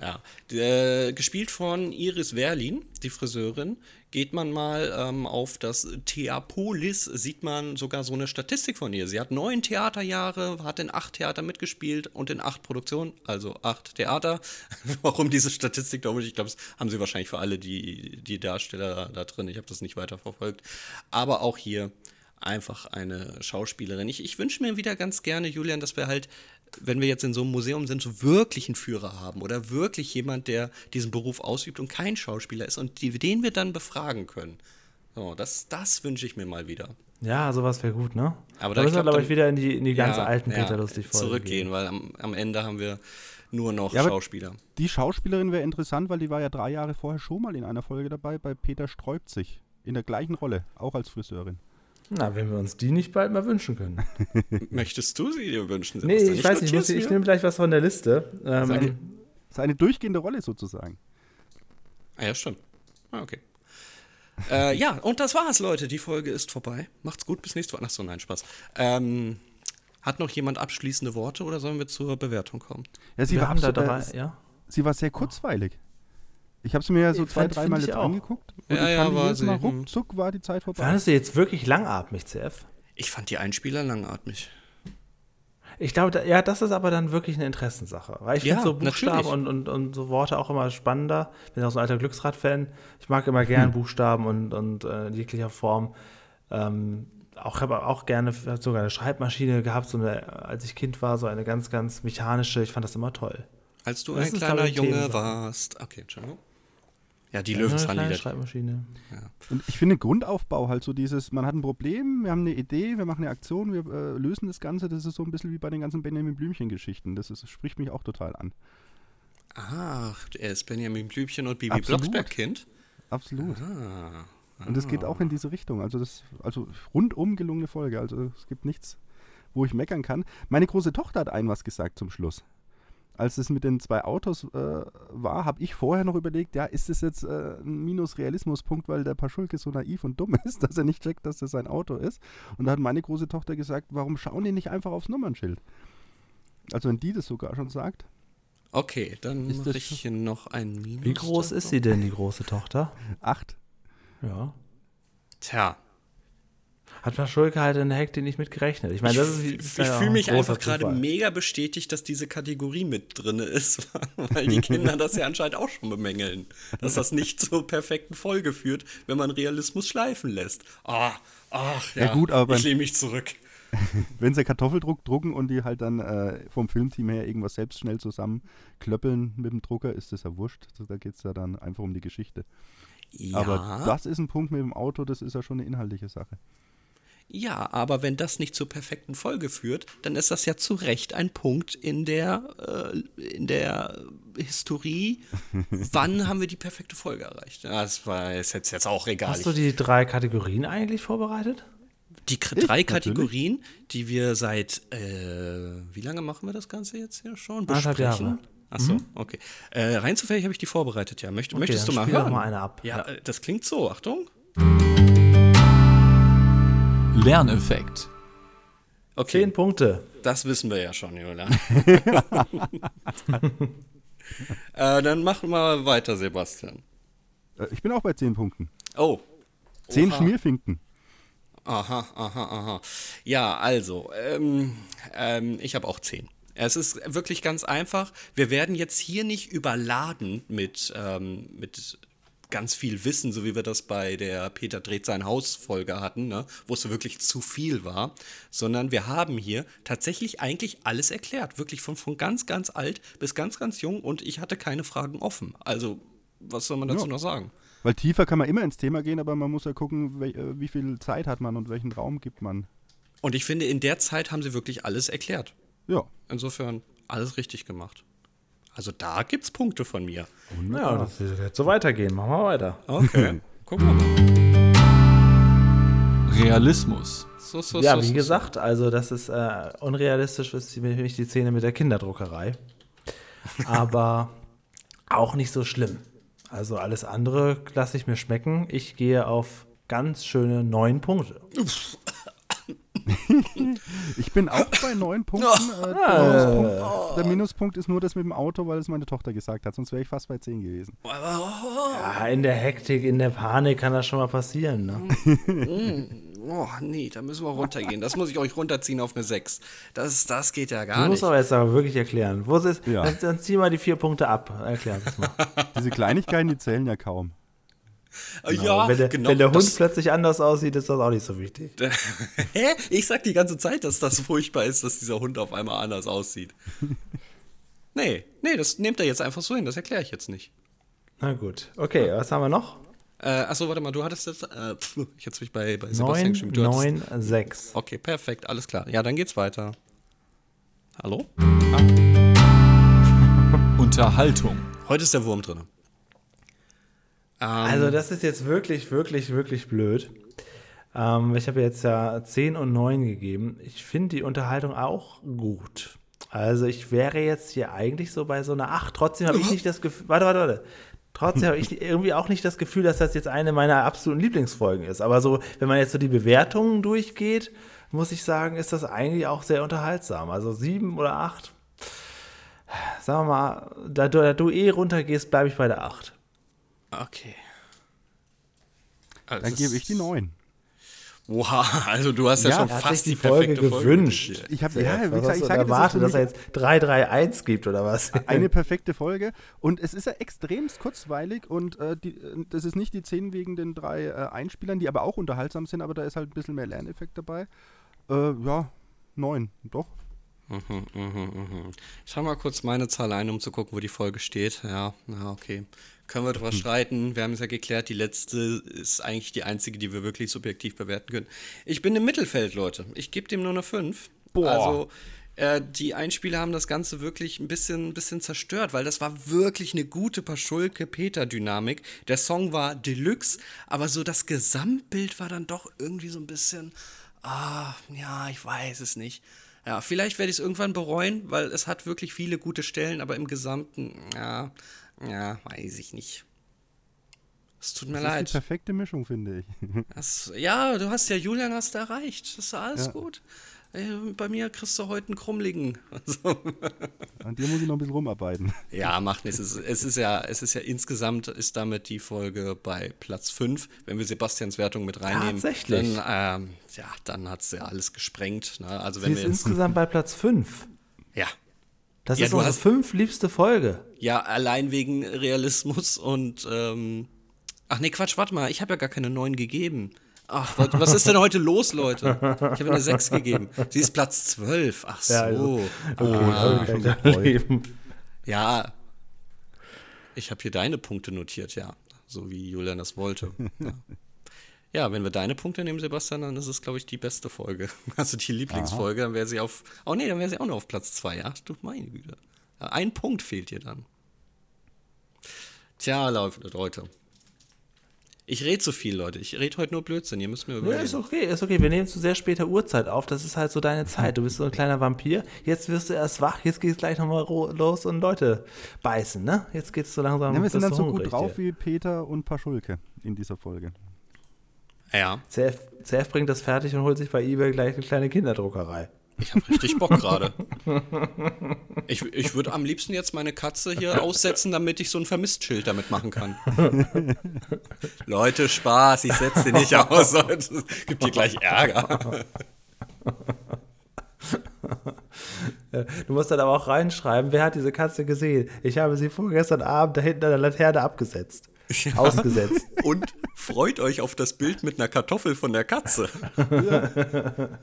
Ja, äh, gespielt von Iris Werlin, die Friseurin. Geht man mal ähm, auf das Theapolis, sieht man sogar so eine Statistik von ihr. Sie hat neun Theaterjahre, hat in acht Theatern mitgespielt und in acht Produktionen, also acht Theater. [laughs] Warum diese Statistik, glaube ich, ich glaube, das haben sie wahrscheinlich für alle die, die Darsteller da drin. Ich habe das nicht weiter verfolgt. Aber auch hier einfach eine Schauspielerin. Ich, ich wünsche mir wieder ganz gerne, Julian, dass wir halt, wenn wir jetzt in so einem Museum sind, so wirklich einen Führer haben oder wirklich jemand, der diesen Beruf ausübt und kein Schauspieler ist und die, den wir dann befragen können. So, das, das wünsche ich mir mal wieder. Ja, sowas wäre gut, ne? Aber da müssen wir, glaub, glaube ich, wieder in die, in die ganz Ja, alten ja, Peter Lustig-Folgen Zurückgehen, weil am, am Ende haben wir nur noch Ja, Schauspieler. Die Schauspielerin wäre interessant, weil die war ja drei Jahre vorher schon mal in einer Folge dabei, bei Peter sträubt sich. In der gleichen Rolle, auch als Friseurin. Na, wenn wir uns die nicht bald mal wünschen können. [laughs] Möchtest du sie dir wünschen? Nee, ich weiß nicht, ich, ich nehme gleich was von der Liste. Ähm, Das ist eine durchgehende Rolle sozusagen. Ah, ja, stimmt. Ah, okay. äh, ja, und das war's, Leute. Die Folge ist vorbei. Macht's gut, bis nächste Woche. Ach so, nein, Spaß. Ähm, hat noch jemand abschließende Worte oder sollen wir zur Bewertung kommen? Ja, sie wir war haben da dabei, ja. Sie war sehr kurzweilig. Ich habe sie mir ja so Ich zwei, dreimal jetzt auch. angeguckt. Und Ja, ich ja, war jedes Mal sie, hm. ruckzuck war die Zeit vorbei. Fandest du jetzt wirklich langatmig, CF? Ich fand die Einspieler langatmig. Ich glaube, da, ja, das ist aber dann wirklich eine Interessensache. Weil ich Ja, finde so Buchstaben und, und, und so Worte auch immer spannender. Bin auch so ein alter Glücksrad-Fan. Ich mag immer gern Buchstaben und, und äh, in jeglicher Form. Ähm, auch habe auch gerne hab sogar eine Schreibmaschine gehabt, so eine, als ich Kind war, so eine ganz, ganz mechanische. Ich fand das immer toll. Als du Das ein kleiner Junge warst. Okay, Entschuldigung. Ja, die kleine Löwenzahnlieder. Schreibmaschine. Und ich finde Grundaufbau halt so dieses, man hat ein Problem, wir haben eine Idee, wir machen eine Aktion, wir äh, lösen das Ganze. Das ist so ein bisschen wie bei den ganzen Benjamin Blümchen-Geschichten. Das ist, spricht mich auch total an. Ach, er ist Benjamin Blümchen und Bibi Absolut. Blocksberg-Kind. Absolut. Ah. Und es geht auch in diese Richtung. Also das, also rundum gelungene Folge. Also es gibt nichts, wo ich meckern kann. Meine große Tochter hat ein was gesagt zum Schluss. Als es mit den zwei Autos äh, war, habe ich vorher noch überlegt, ja, ist das jetzt äh, ein Minus-Realismus-Punkt, weil der Paschulke so naiv und dumm [laughs] ist, dass er nicht checkt, dass das sein Auto ist. Und da hat meine große Tochter gesagt, warum schauen die nicht einfach aufs Nummernschild? Also wenn die das sogar schon sagt. Okay, dann Ist mache das ich hier noch ein Minus. Wie groß ist sie denn, die große Tochter? Acht. Ja. Tja, Hat Paschulke halt in der Hektik nicht mit gerechnet. Ich meine, das ist, ich, ist ich fühle mich einfach gerade mega bestätigt, dass diese Kategorie mit drin ist, [laughs] weil die Kinder das ja anscheinend auch schon bemängeln, dass das nicht zur perfekten Folge führt, wenn man Realismus schleifen lässt. Ah, ach, ja, Ja gut, aber ich lehne mich zurück. [laughs] Wenn sie Kartoffeldruck drucken und die halt dann äh, vom Filmteam her irgendwas selbst schnell zusammenklöppeln mit dem Drucker, ist das ja wurscht. Also Da geht es ja dann einfach um die Geschichte. Ja, Aber das ist ein Punkt mit dem Auto, das ist ja schon eine inhaltliche Sache. Ja, aber wenn das nicht zur perfekten Folge führt, dann ist das ja zu Recht ein Punkt in der, äh, in der Historie. [laughs] Wann haben wir die perfekte Folge erreicht? Das war ist jetzt, jetzt auch egal. Hast du die drei Kategorien eigentlich vorbereitet? Die K Ich, drei natürlich. Kategorien, die wir seit, äh, wie lange machen wir das Ganze jetzt hier schon? Anderthalb Besprechen? Jahre. Achso, okay. Äh, rein zufällig habe ich die vorbereitet, ja. Möcht, Okay, möchtest du mal hören? mal eine ab. Ja, Ja. äh, das klingt so, Achtung. Lerneffekt. Okay, Zehn Punkte. das wissen wir ja schon, Julian. [laughs] [laughs] äh, dann machen wir weiter, Sebastian. Äh, ich bin auch bei 10 Punkten. Oh. 10 Oha. Schmierfinken. Aha, aha, aha. Ja, also, ähm, ähm, ich habe auch zehn. Es ist wirklich ganz einfach. Wir werden jetzt hier nicht überladen mit, ähm, mit ganz viel Wissen, so wie wir das bei der Peter dreht sein Haus Folge hatten, ne? wo es wirklich zu viel war, sondern wir haben hier tatsächlich eigentlich alles erklärt. Wirklich von, von ganz, ganz alt bis ganz, ganz jung und ich hatte keine Fragen offen. Also, was soll man dazu Ja. noch sagen? Weil tiefer kann man immer ins Thema gehen, aber man muss ja gucken, äh, wie viel Zeit hat man und welchen Raum gibt man. Und ich finde, in der Zeit haben sie wirklich alles erklärt. Ja, Insofern alles richtig gemacht. Also da gibt's Punkte von mir. Ja, das wird so weitergehen. Machen wir weiter. Okay. [laughs] Gucken wir mal. Realismus. So, so, Ja, so, wie so, gesagt, also das ist äh, unrealistisch, ist für mich die Szene mit der Kinderdruckerei. [laughs] Aber auch nicht so schlimm. Also alles andere lasse ich mir schmecken. Ich gehe auf ganz schöne neun Punkte. [laughs] ich bin auch bei 9 Punkten. Äh, [laughs] der, Minuspunkt, der Minuspunkt ist nur das mit dem Auto, weil es meine Tochter gesagt hat, sonst wäre ich fast bei 10 gewesen. Ja, in der Hektik, in der Panik kann das schon mal passieren. Ne? Oh, nee, da müssen wir runtergehen. Das muss ich euch runterziehen auf eine 6. Das, das geht ja Du gar musst nicht. aber jetzt aber wirklich erklären. Wo ist, Ja. dann, dann zieh mal die vier Punkte ab. Erklär es mal. [laughs] Diese Kleinigkeiten, die zählen ja kaum. Äh, ja, wenn, der, genau. wenn der Hund plötzlich anders aussieht, ist das auch nicht so wichtig. [laughs] Hä? Ich sag die ganze Zeit, dass das furchtbar ist, dass dieser Hund auf einmal anders aussieht. [laughs] Nee, nee, das nehmt er jetzt einfach so hin. Das erkläre ich jetzt nicht. Na gut. Okay, was haben wir noch? Äh, achso, warte mal, du hattest jetzt. Äh, pf, ich hätte mich bei, bei Sebastian 9, gestimmt. Du hattest- 9, 6. Okay, perfekt, alles klar. Ja, dann geht's weiter. Hallo? Unterhaltung. Heute ist der Wurm drin. Ähm, Also das ist jetzt wirklich, wirklich, wirklich blöd. Ähm, ich habe jetzt ja 10 und 9 gegeben. Ich finde die Unterhaltung auch gut. Also ich wäre jetzt hier eigentlich so bei so einer 8. Trotzdem habe ich nicht das Gefühl, warte, warte, warte. Trotzdem habe ich irgendwie auch nicht das Gefühl, dass das jetzt eine meiner absoluten Lieblingsfolgen ist. Aber so, wenn man jetzt so die Bewertungen durchgeht, muss ich sagen, ist das eigentlich auch sehr unterhaltsam. Also 7 oder 8. Sagen wir mal, da du, da du eh runtergehst, bleibe ich bei der 8. Okay. Dann gebe ich die 9. Wow, also du hast ja, Ja, schon fast sich die die Folge perfekte gewünscht. Folge. Ich habe Ja, ja, wie gesagt, ich sage das erwartet, für dass er jetzt 331 gibt oder was? [laughs] eine perfekte Folge und es ist ja extremst kurzweilig und äh, die, äh, das ist nicht die 10 wegen den drei äh, Einspielern, die aber auch unterhaltsam sind, aber da ist halt ein bisschen mehr Lerneffekt dabei. Äh, ja, 9, doch. Mhm, mhm, mhm. Ich schau mal kurz meine Zahl ein, um zu gucken, wo die Folge steht. Ja, ja, okay. Können wir drüber streiten. Wir haben es ja geklärt, die letzte ist eigentlich die einzige, die wir wirklich subjektiv bewerten können. Ich bin im Mittelfeld, Leute. Ich gebe dem nur eine 5. Boah. Also, äh, die Einspieler haben das Ganze wirklich ein bisschen, ein bisschen zerstört, weil das war wirklich eine gute Paschulke-Peter-Dynamik. Der Song war Deluxe, aber so das Gesamtbild war dann doch irgendwie so ein bisschen, ah, ja, ich weiß es nicht. Ja, vielleicht werde ich es irgendwann bereuen, weil es hat wirklich viele gute Stellen, aber im Gesamten, ja, ja, weiß ich nicht. Es tut mir Das ist die leid. perfekte Mischung, finde ich. [laughs] Das, ja, du hast ja Julian hast erreicht. Das ist alles Ja. gut. Äh, Bei mir kriegst du heute einen Krummligen. Also, [laughs] An dir muss ich noch ein bisschen rumarbeiten. ja, macht nichts. Es ist, es ist ja, es ist ja insgesamt ist damit die Folge bei Platz 5. Wenn wir Sebastians Wertung mit reinnehmen, Tatsächlich. dann, ähm, ja, dann hat es ja alles gesprengt. Ne? Also Sie wenn ist wir jetzt, insgesamt bei Platz 5. ja, Das Ja, ist du unsere hast- fünf liebste Folge. Ja, allein wegen Realismus und ähm, ach nee, Quatsch, warte mal, ich habe ja gar keine 9 gegeben. Ach, was, was ist denn heute los, Leute? Ich habe eine 6 gegeben. Sie ist Platz 12. Ach so. Ja, also- ah, schon gefreut. ja. Ich habe hier deine Punkte notiert, ja. So wie Julian das wollte. Ja. Ja, wenn wir deine Punkte nehmen, Sebastian, dann ist es, glaube ich, die beste Folge. [laughs] Also die Lieblingsfolge, dann wäre sie auf. Oh nee, dann wäre sie auch noch auf Platz 2, ja. Du meine Güte. Ein Punkt fehlt dir dann. Tja, Leute. Ich rede zu viel, Leute. Ich rede heute nur Blödsinn. Ihr müsst mir Ja, überlegen. ist okay, ist okay. Wir nehmen zu sehr später Uhrzeit auf. Das ist halt so deine Zeit. Du bist so ein kleiner Vampir. Jetzt wirst du erst wach. Jetzt geht's gleich nochmal los und Leute beißen, ne? Jetzt geht's so langsam. Ja, wir sind dann so gut drauf hier. wie Peter und Paschulke in dieser Folge. Ja, CF, CF bringt das fertig und holt sich bei eBay gleich eine kleine Kinderdruckerei. ich habe richtig Bock gerade. Ich, ich würde am liebsten jetzt meine Katze hier aussetzen, damit ich so ein Vermisst-Schild damit machen kann. Leute, Spaß. Ich setze sie nicht aus. [laughs] Es gibt hier gleich Ärger. Du musst dann aber auch reinschreiben, wer hat diese Katze gesehen? Ich habe sie vorgestern Abend da hinten an der Laterne abgesetzt. [laughs] Ausgesetzt. Und freut euch auf das Bild mit einer Kartoffel von der Katze. [laughs]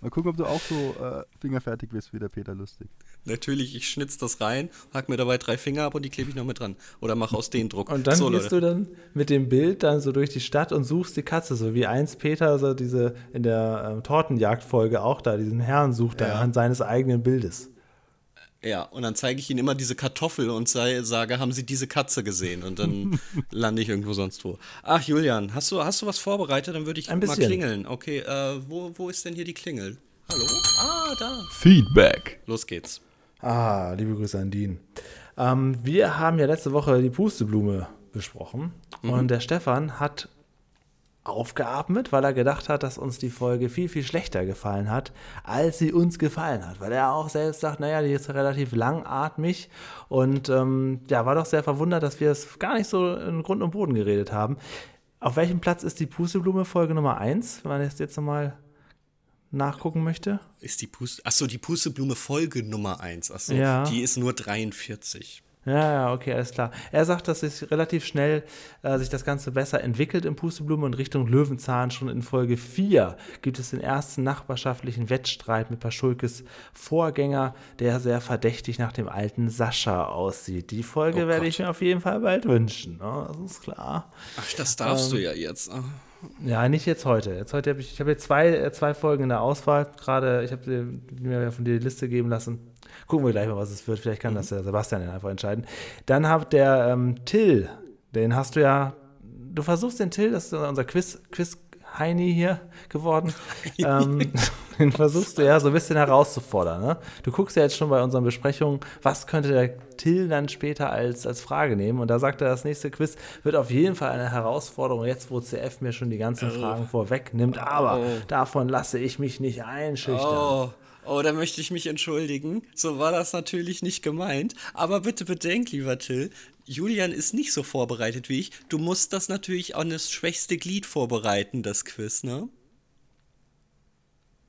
Mal gucken, ob du auch so äh, fingerfertig bist wie der Peter Lustig. Natürlich, ich schnitz das rein, hack mir dabei drei Finger ab und die klebe ich noch mit dran. Oder mach aus den Druck. Und dann so, gehst Leute. du dann mit dem Bild dann so durch die Stadt und suchst die Katze, so wie eins Peter, so diese in der ähm, Tortenjagdfolge auch da, diesen Herrn sucht da Ja. an seines eigenen Bildes. Ja, und dann zeige ich ihnen immer diese Kartoffel und sei, sage, haben sie diese Katze gesehen? Und dann [laughs] lande ich irgendwo sonst wo. Ach, Julian, hast du, hast du was vorbereitet? Dann würde ich Ein mal bisschen. klingeln. Okay, äh, wo, wo ist denn hier die Klingel? Hallo? Ah, da. Feedback. Los geht's. Ah, liebe Grüße an Dean. Ähm, wir haben ja letzte Woche die Pusteblume besprochen und der Stefan hat aufgeatmet, weil er gedacht hat, dass uns die Folge viel, viel schlechter gefallen hat, als sie uns gefallen hat. Weil er auch selbst sagt, naja, die ist relativ langatmig und ähm, ja, war doch sehr verwundert, dass wir es gar nicht so in Grund und Boden geredet haben. Auf welchem Platz ist die Pusteblume Folge Nummer 1, wenn man das jetzt nochmal nachgucken möchte? Ist die Puste. Achso, die Pusteblume Folge Nummer 1. Achso, Ja. die ist nur 43. Ja, ja, okay, alles klar. Er sagt, dass sich relativ schnell äh, sich das Ganze besser entwickelt im Pusteblume und Richtung Löwenzahn. Schon in Folge 4 gibt es den ersten nachbarschaftlichen Wettstreit mit Paschulkes Vorgänger, der sehr verdächtig nach dem alten Sascha aussieht. Die Folge Oh werde ich mir auf jeden Fall bald wünschen. Ne? Das ist klar. Ach, das darfst du ja jetzt. Ah. Ja, nicht jetzt heute. Jetzt heute habe ich, ich habe jetzt zwei, äh, zwei Folgen in der Auswahl. Gerade, ich habe dir- mir ja von dir die Liste geben lassen. Gucken wir gleich mal, was es wird. Vielleicht kann das der Sebastian dann einfach entscheiden. Dann habt der ähm, Till, den hast du ja, du versuchst den Till, das ist unser Quiz, Quiz Heini hier geworden. [laughs] ähm, [laughs] den versuchst du ja so ein bisschen herauszufordern. Ne? Du guckst ja jetzt schon bei unseren Besprechungen, was könnte der Till dann später als, als Frage nehmen. Und da sagt er, das nächste Quiz wird auf jeden Fall eine Herausforderung, jetzt wo CF mir schon die ganzen oh. Fragen vorwegnimmt. Aber oh. davon lasse ich mich nicht einschüchtern. Oh. Oh, da möchte ich mich entschuldigen. So war das natürlich nicht gemeint. Aber bitte bedenk, lieber Till, Julian ist nicht so vorbereitet wie ich. Du musst das natürlich an das schwächste Glied vorbereiten, das Quiz, ne?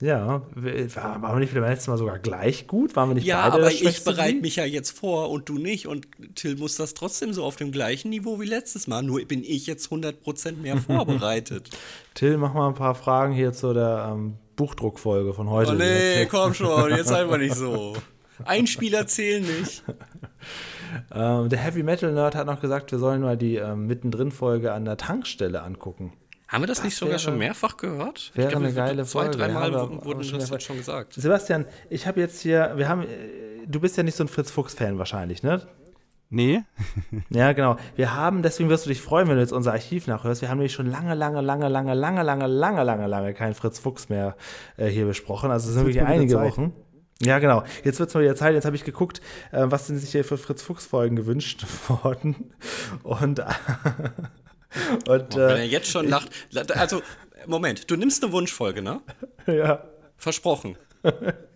Ja, waren wir nicht beim letzten Mal sogar gleich gut? Waren wir nicht ja, beide aber ich bereite mich ja jetzt vor und du nicht. Und Till muss das trotzdem so auf dem gleichen Niveau wie letztes Mal. Nur bin ich jetzt 100% mehr [laughs] vorbereitet. Till, mach mal ein paar Fragen hier zu der ähm, Buchdruckfolge von heute. Oh nee, komm schon, jetzt [laughs] einfach nicht so. Einspieler zählen nicht. [laughs] ähm, der Heavy Metal Nerd hat noch gesagt, wir sollen mal die ähm, Mittendrin-Folge an der Tankstelle angucken. Haben wir das, das nicht sogar wäre, schon mehrfach gehört? Wäre glaub, eine geile zwei, Folge. Zwei, dreimal wurden das jetzt schon gesagt. Sebastian, ich habe jetzt hier, wir haben, du bist ja nicht so ein Fritz Fuchs-Fan wahrscheinlich, ne? Nee. ja, genau. Wir haben, deswegen wirst du dich freuen, wenn du jetzt unser Archiv nachhörst. Wir haben nämlich schon lange, lange, lange, lange, lange, lange, lange, lange, lange keinen Fritz Fuchs mehr äh, hier besprochen. Also es sind wirklich einige Wochen. Ja, genau. Jetzt wird es mal wieder Zeit. Jetzt habe ich geguckt, äh, was sind sich hier für Fritz Fuchs-Folgen gewünscht [laughs] worden. Und [laughs] und, oh, wenn er äh, jetzt schon lacht. Also, Moment, du nimmst eine Wunschfolge, ne? [laughs] Ja. Versprochen.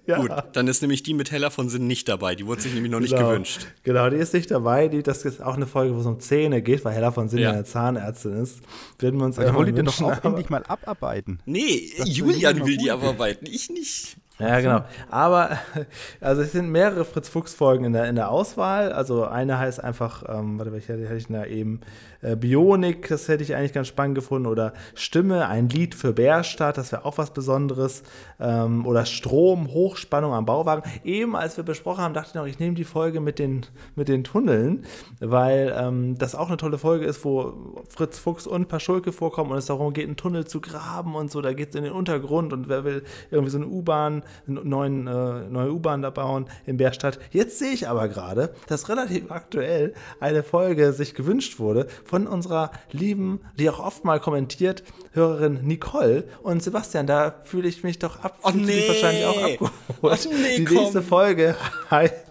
Ja. Gut, dann ist nämlich die mit Heller von Sinn nicht dabei. Die wurde sich nämlich noch nicht genau. gewünscht. Genau, die ist nicht dabei. Die, das ist auch eine Folge, wo es um Zähne geht, weil Heller von Sinn ja eine Zahnärztin ist. Würden wir uns also wollen die doch auch endlich mal abarbeiten. Nee, das Julian will die abarbeiten, ich nicht. Ja, genau. Aber [laughs] also es sind mehrere Fritz Fuchs Folgen in der, in der Auswahl. Also eine heißt einfach, ähm, warte, welche hätte ich da eben? Äh, Bionik, das hätte ich eigentlich ganz spannend gefunden. Oder Stimme, ein Lied für Bärstadt, das wäre auch was Besonderes. Ähm, oder Strom, Hochspannung am Bauwagen. Eben als wir besprochen haben, dachte ich noch, ich nehme die Folge mit den, mit den Tunneln, weil ähm, das auch eine tolle Folge ist, wo Fritz Fuchs und Paschulke vorkommen und es darum geht, einen Tunnel zu graben und so. Da geht es in den Untergrund und wer will irgendwie so eine U-Bahn, eine äh, neue U-Bahn da bauen in Bärstadt. Jetzt sehe ich aber gerade, dass relativ aktuell eine Folge sich gewünscht wurde von unserer lieben, die auch oft mal kommentiert, Hörerin Nicole. Und Sebastian, da fühle ich mich doch ab. Oh nee. wahrscheinlich auch abgeholt. Oh nee, die komm. nächste Folge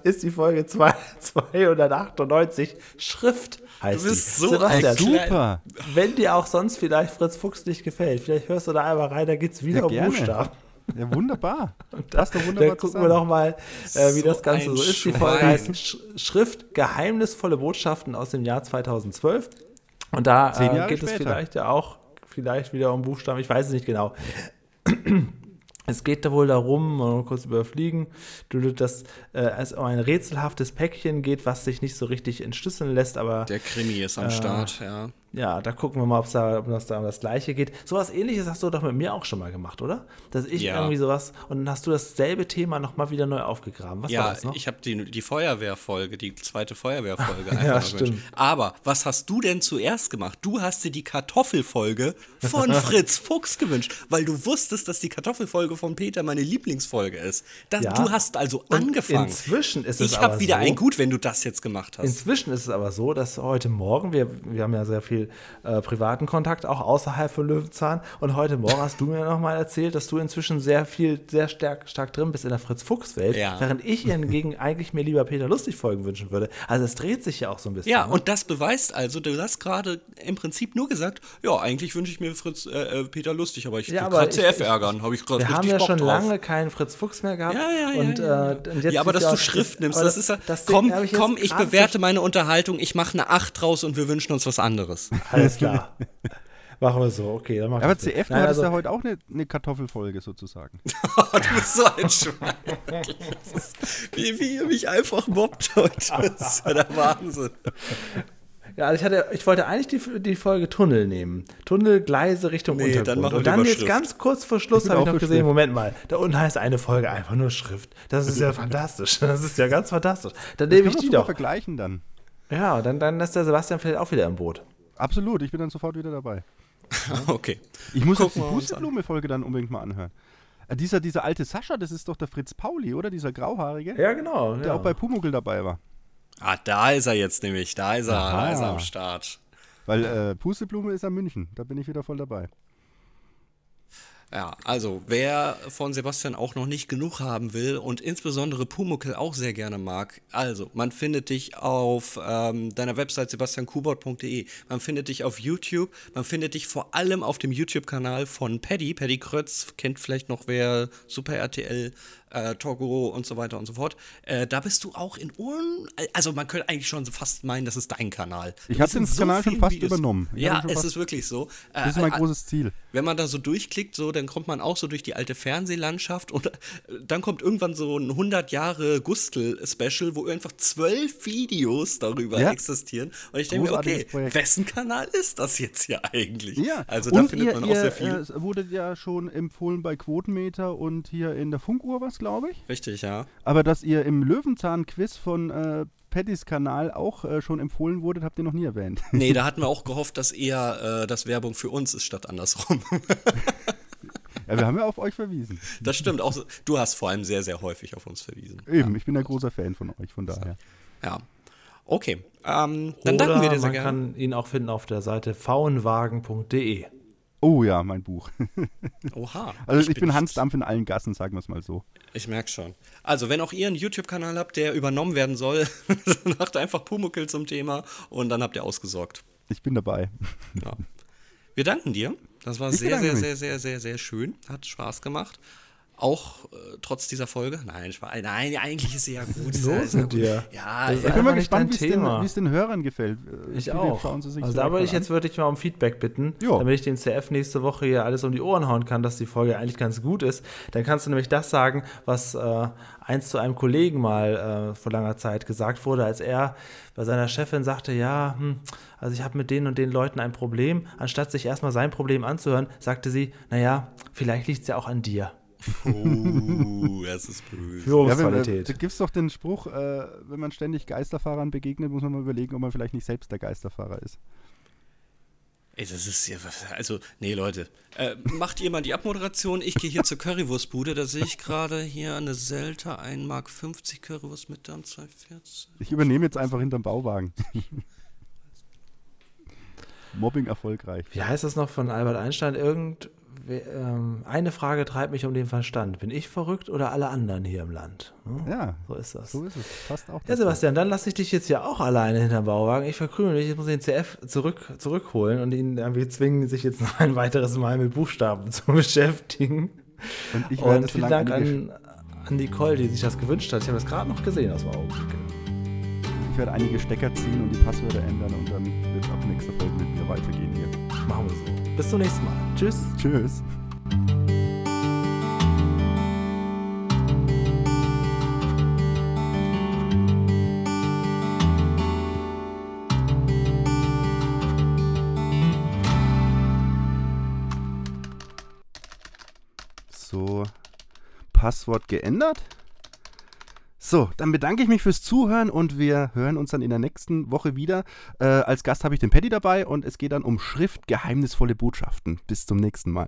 ist die Folge 298, Schrift heißt Du bist die. so Sebastian, super. Wenn dir auch sonst vielleicht Fritz Fuchs nicht gefällt, vielleicht hörst du da einmal rein, da geht es wieder ja, um Buchstaben. Ja, wunderbar. [laughs] das ist wunderbar. Dann gucken wir doch mal, äh, wie so das Ganze so ist. Die Folge heißt Sch Schrift Geheimnisvolle Botschaften aus dem Jahr 2012. Und da äh, geht später. es vielleicht ja auch vielleicht wieder um Buchstaben, ich weiß es nicht genau. [clears throat] Es geht da wohl darum, mal kurz überfliegen, dass äh, es um ein rätselhaftes Päckchen geht, was sich nicht so richtig entschlüsseln lässt, aber. Der Krimi ist am äh, Start, ja. Ja, da gucken wir mal, ob's da, ob das da um das Gleiche geht. Sowas ähnliches hast du doch mit mir auch schon mal gemacht, oder? Dass ich ja. irgendwie sowas und dann hast du dasselbe Thema nochmal wieder neu aufgegraben. Was ja, war das noch? ich habe die, die Feuerwehrfolge, die zweite Feuerwehrfolge [laughs] einfach ja, stimmt. Aber was hast du denn zuerst gemacht? Du hast dir die Kartoffelfolge von [laughs] Fritz Fuchs gewünscht, weil du wusstest, dass die Kartoffelfolge von Peter meine Lieblingsfolge ist. Das, ja. Du hast also und angefangen. Inzwischen ist es Ich habe wieder so, ein Gut, wenn du das jetzt gemacht hast. Inzwischen ist es aber so, dass heute Morgen, wir, wir haben ja sehr viel äh, privaten Kontakt, auch außerhalb von Löwenzahn. Und heute Morgen hast du mir nochmal erzählt, dass du inzwischen sehr viel, sehr stark, stark drin bist in der Fritz-Fuchs-Welt, ja. während ich hingegen [laughs] eigentlich mir lieber Peter Lustig-Folgen wünschen würde. Also es dreht sich ja auch so ein bisschen. Ja, ne? und das beweist also, du hast gerade im Prinzip nur gesagt, ja, eigentlich wünsche ich mir Fritz, äh, äh Peter Lustig, aber ich ja, will CF ärgern, habe ich gerade Wir haben ja Bock schon drauf. lange keinen Fritz Fuchs mehr gehabt. Ja, ja, ja. Und, ja, äh, und ja aber dass du Schrift nimmst, das, ist ja, das komm, ich komm, ich bewerte meine Unterhaltung, ich mache eine 8 draus und wir wünschen uns was anderes. [laughs] Alles [laughs] klar. Machen wir so, okay. Dann Aber CF, du Nein, hattest also, ja heute auch eine, eine Kartoffelfolge sozusagen. [laughs] du bist so ein Schwein. wie, wie ihr mich einfach mobbt heute. Das ist ja der Wahnsinn. Ja, also ich, hatte, ich wollte eigentlich die, die Folge Tunnel nehmen. Tunnel, Gleise Richtung nee, Untergrund. Dann Und dann jetzt ganz kurz vor Schluss habe ich noch gesehen, Moment mal, da unten heißt eine Folge einfach nur Schrift. Das ist ja fantastisch. Das ist ja ganz fantastisch. Dann nehme ich die doch. vergleichen dann. Ja, dann, dann ist der Sebastian vielleicht auch wieder im Boot. Absolut, ich bin dann sofort wieder dabei. [laughs] okay. Ich muss jetzt die Pusteblume-Folge dann unbedingt mal anhören. Äh, dieser, dieser alte Sascha, das ist doch der Fritz Pauli, oder? Dieser Grauhaarige? Ja, genau. Der ja. auch bei Pumuckl dabei war. Ah, da ist er jetzt nämlich. Da ist er, da ist er am Start. Weil äh, Pusteblume ist am München. Da bin ich wieder voll dabei. Ja, also wer von Sebastian auch noch nicht genug haben will und insbesondere Pumuckel auch sehr gerne mag, also man findet dich auf ähm, deiner Website sebastiankubot.de, man findet dich auf YouTube, man findet dich vor allem auf dem YouTube-Kanal von Paddy, Paddy Krötz, kennt vielleicht noch wer Super RTL äh, Togo und so weiter und so fort. Äh, da bist du auch in Ohren. Also man könnte eigentlich schon fast meinen, das ist dein Kanal. Ich habe den so Kanal schon fast Videos. übernommen. Ich ja, es ist wirklich so. Äh, das ist mein äh, großes Ziel. Wenn man da so durchklickt, so, dann kommt man auch so durch die alte Fernsehlandschaft und äh, dann kommt irgendwann so ein 100 Jahre Gustl-Special, wo einfach zwölf Videos darüber ja. existieren. Und ich denke mir, okay, Projekt. wessen Kanal ist das jetzt hier eigentlich? Ja, also da und findet ihr, man auch ihr, sehr viel. Es wurde ja schon empfohlen bei Quotenmeter und hier in der Funkuhr was, glaube ich. Richtig, ja. Aber dass ihr im Löwenzahn-Quiz von äh, Pattys Kanal auch äh, schon empfohlen wurdet, habt ihr noch nie erwähnt. Nee, [laughs] da hatten wir auch gehofft, dass eher äh, das Werbung für uns ist statt andersrum. [laughs] ja, wir haben ja auf euch verwiesen. Das stimmt. Auch, du hast vor allem sehr, sehr häufig auf uns verwiesen. Eben, ja. ich bin ein großer Fan von euch, von daher. Ja. Okay, ähm, dann Oder danken wir dir sehr man gerne. Man kann ihn auch finden auf der Seite faunwagen.de. Oh ja, mein Buch. Oha. [laughs] Also ich, ich bin, Hans Dampf in allen Gassen, sagen wir es mal so. Ich merke schon. Also, wenn auch ihr einen YouTube-Kanal habt, der übernommen werden soll, [laughs] macht einfach Pumuckel zum Thema und dann habt ihr ausgesorgt. Ich bin dabei. Ja. Wir danken dir. Das war ich sehr, sehr, sehr, sehr, sehr, sehr schön. Hat Spaß gemacht. Auch äh, trotz dieser Folge? Nein, nein, eigentlich ist sie ja gut. Los ja, mit dir. Ja, ich bin mal gespannt, wie es den, den, Hörern gefällt. Äh, ich auch. also da würde ich jetzt wirklich mal um Feedback bitten, jo. damit ich den CF nächste Woche hier alles um die Ohren hauen kann, dass die Folge eigentlich ganz gut ist. Dann kannst du nämlich das sagen, was äh, eins zu einem Kollegen mal äh, vor langer Zeit gesagt wurde, als er bei seiner Chefin sagte, ja, hm, also ich habe mit den und den Leuten ein Problem. Anstatt sich erstmal sein Problem anzuhören, sagte sie, naja, vielleicht liegt es ja auch an dir. Oh, es ist böse. Führungsqualität. Ja, da gibt es doch den Spruch, äh, wenn man ständig Geisterfahrern begegnet, muss man mal überlegen, ob man vielleicht nicht selbst der Geisterfahrer ist. Ey, das ist ja, also, nee, Leute, äh, macht ihr mal die Abmoderation. Ich gehe hier zur Currywurstbude, da sehe ich gerade hier eine Selta, 1 Mark 50 Currywurst mit Darm 240. Ich übernehme jetzt einfach hinterm Bauwagen. [laughs] Mobbing erfolgreich. Wie heißt das noch von Albert Einstein? Irgend, eine Frage treibt mich um den Verstand. Bin ich verrückt oder alle anderen hier im Land? Hm? Ja. So ist das. So ist es. Passt auch. Ja, Sebastian, dann lasse ich dich jetzt ja auch alleine hinterm Bauwagen. Ich verkrümel mich, ich muss den CF zurück, zurückholen und ihn irgendwie zwingen, sich jetzt noch ein weiteres Mal mit Buchstaben [laughs] zu beschäftigen. Und, ich und vielen Dank an, an Nicole, die sich das gewünscht hat. Ich habe das gerade noch gesehen aus dem Augenblick. Ich werde einige Stecker ziehen und die Passwörter ändern und dann Bis zum nächsten Mal. Tschüss. Tschüss. So, Passwort geändert. So, dann bedanke ich mich fürs Zuhören und wir hören uns dann in der nächsten Woche wieder. Äh, als Gast habe ich den Paddy dabei und es geht dann um Schrift, geheimnisvolle Botschaften. Bis zum nächsten Mal.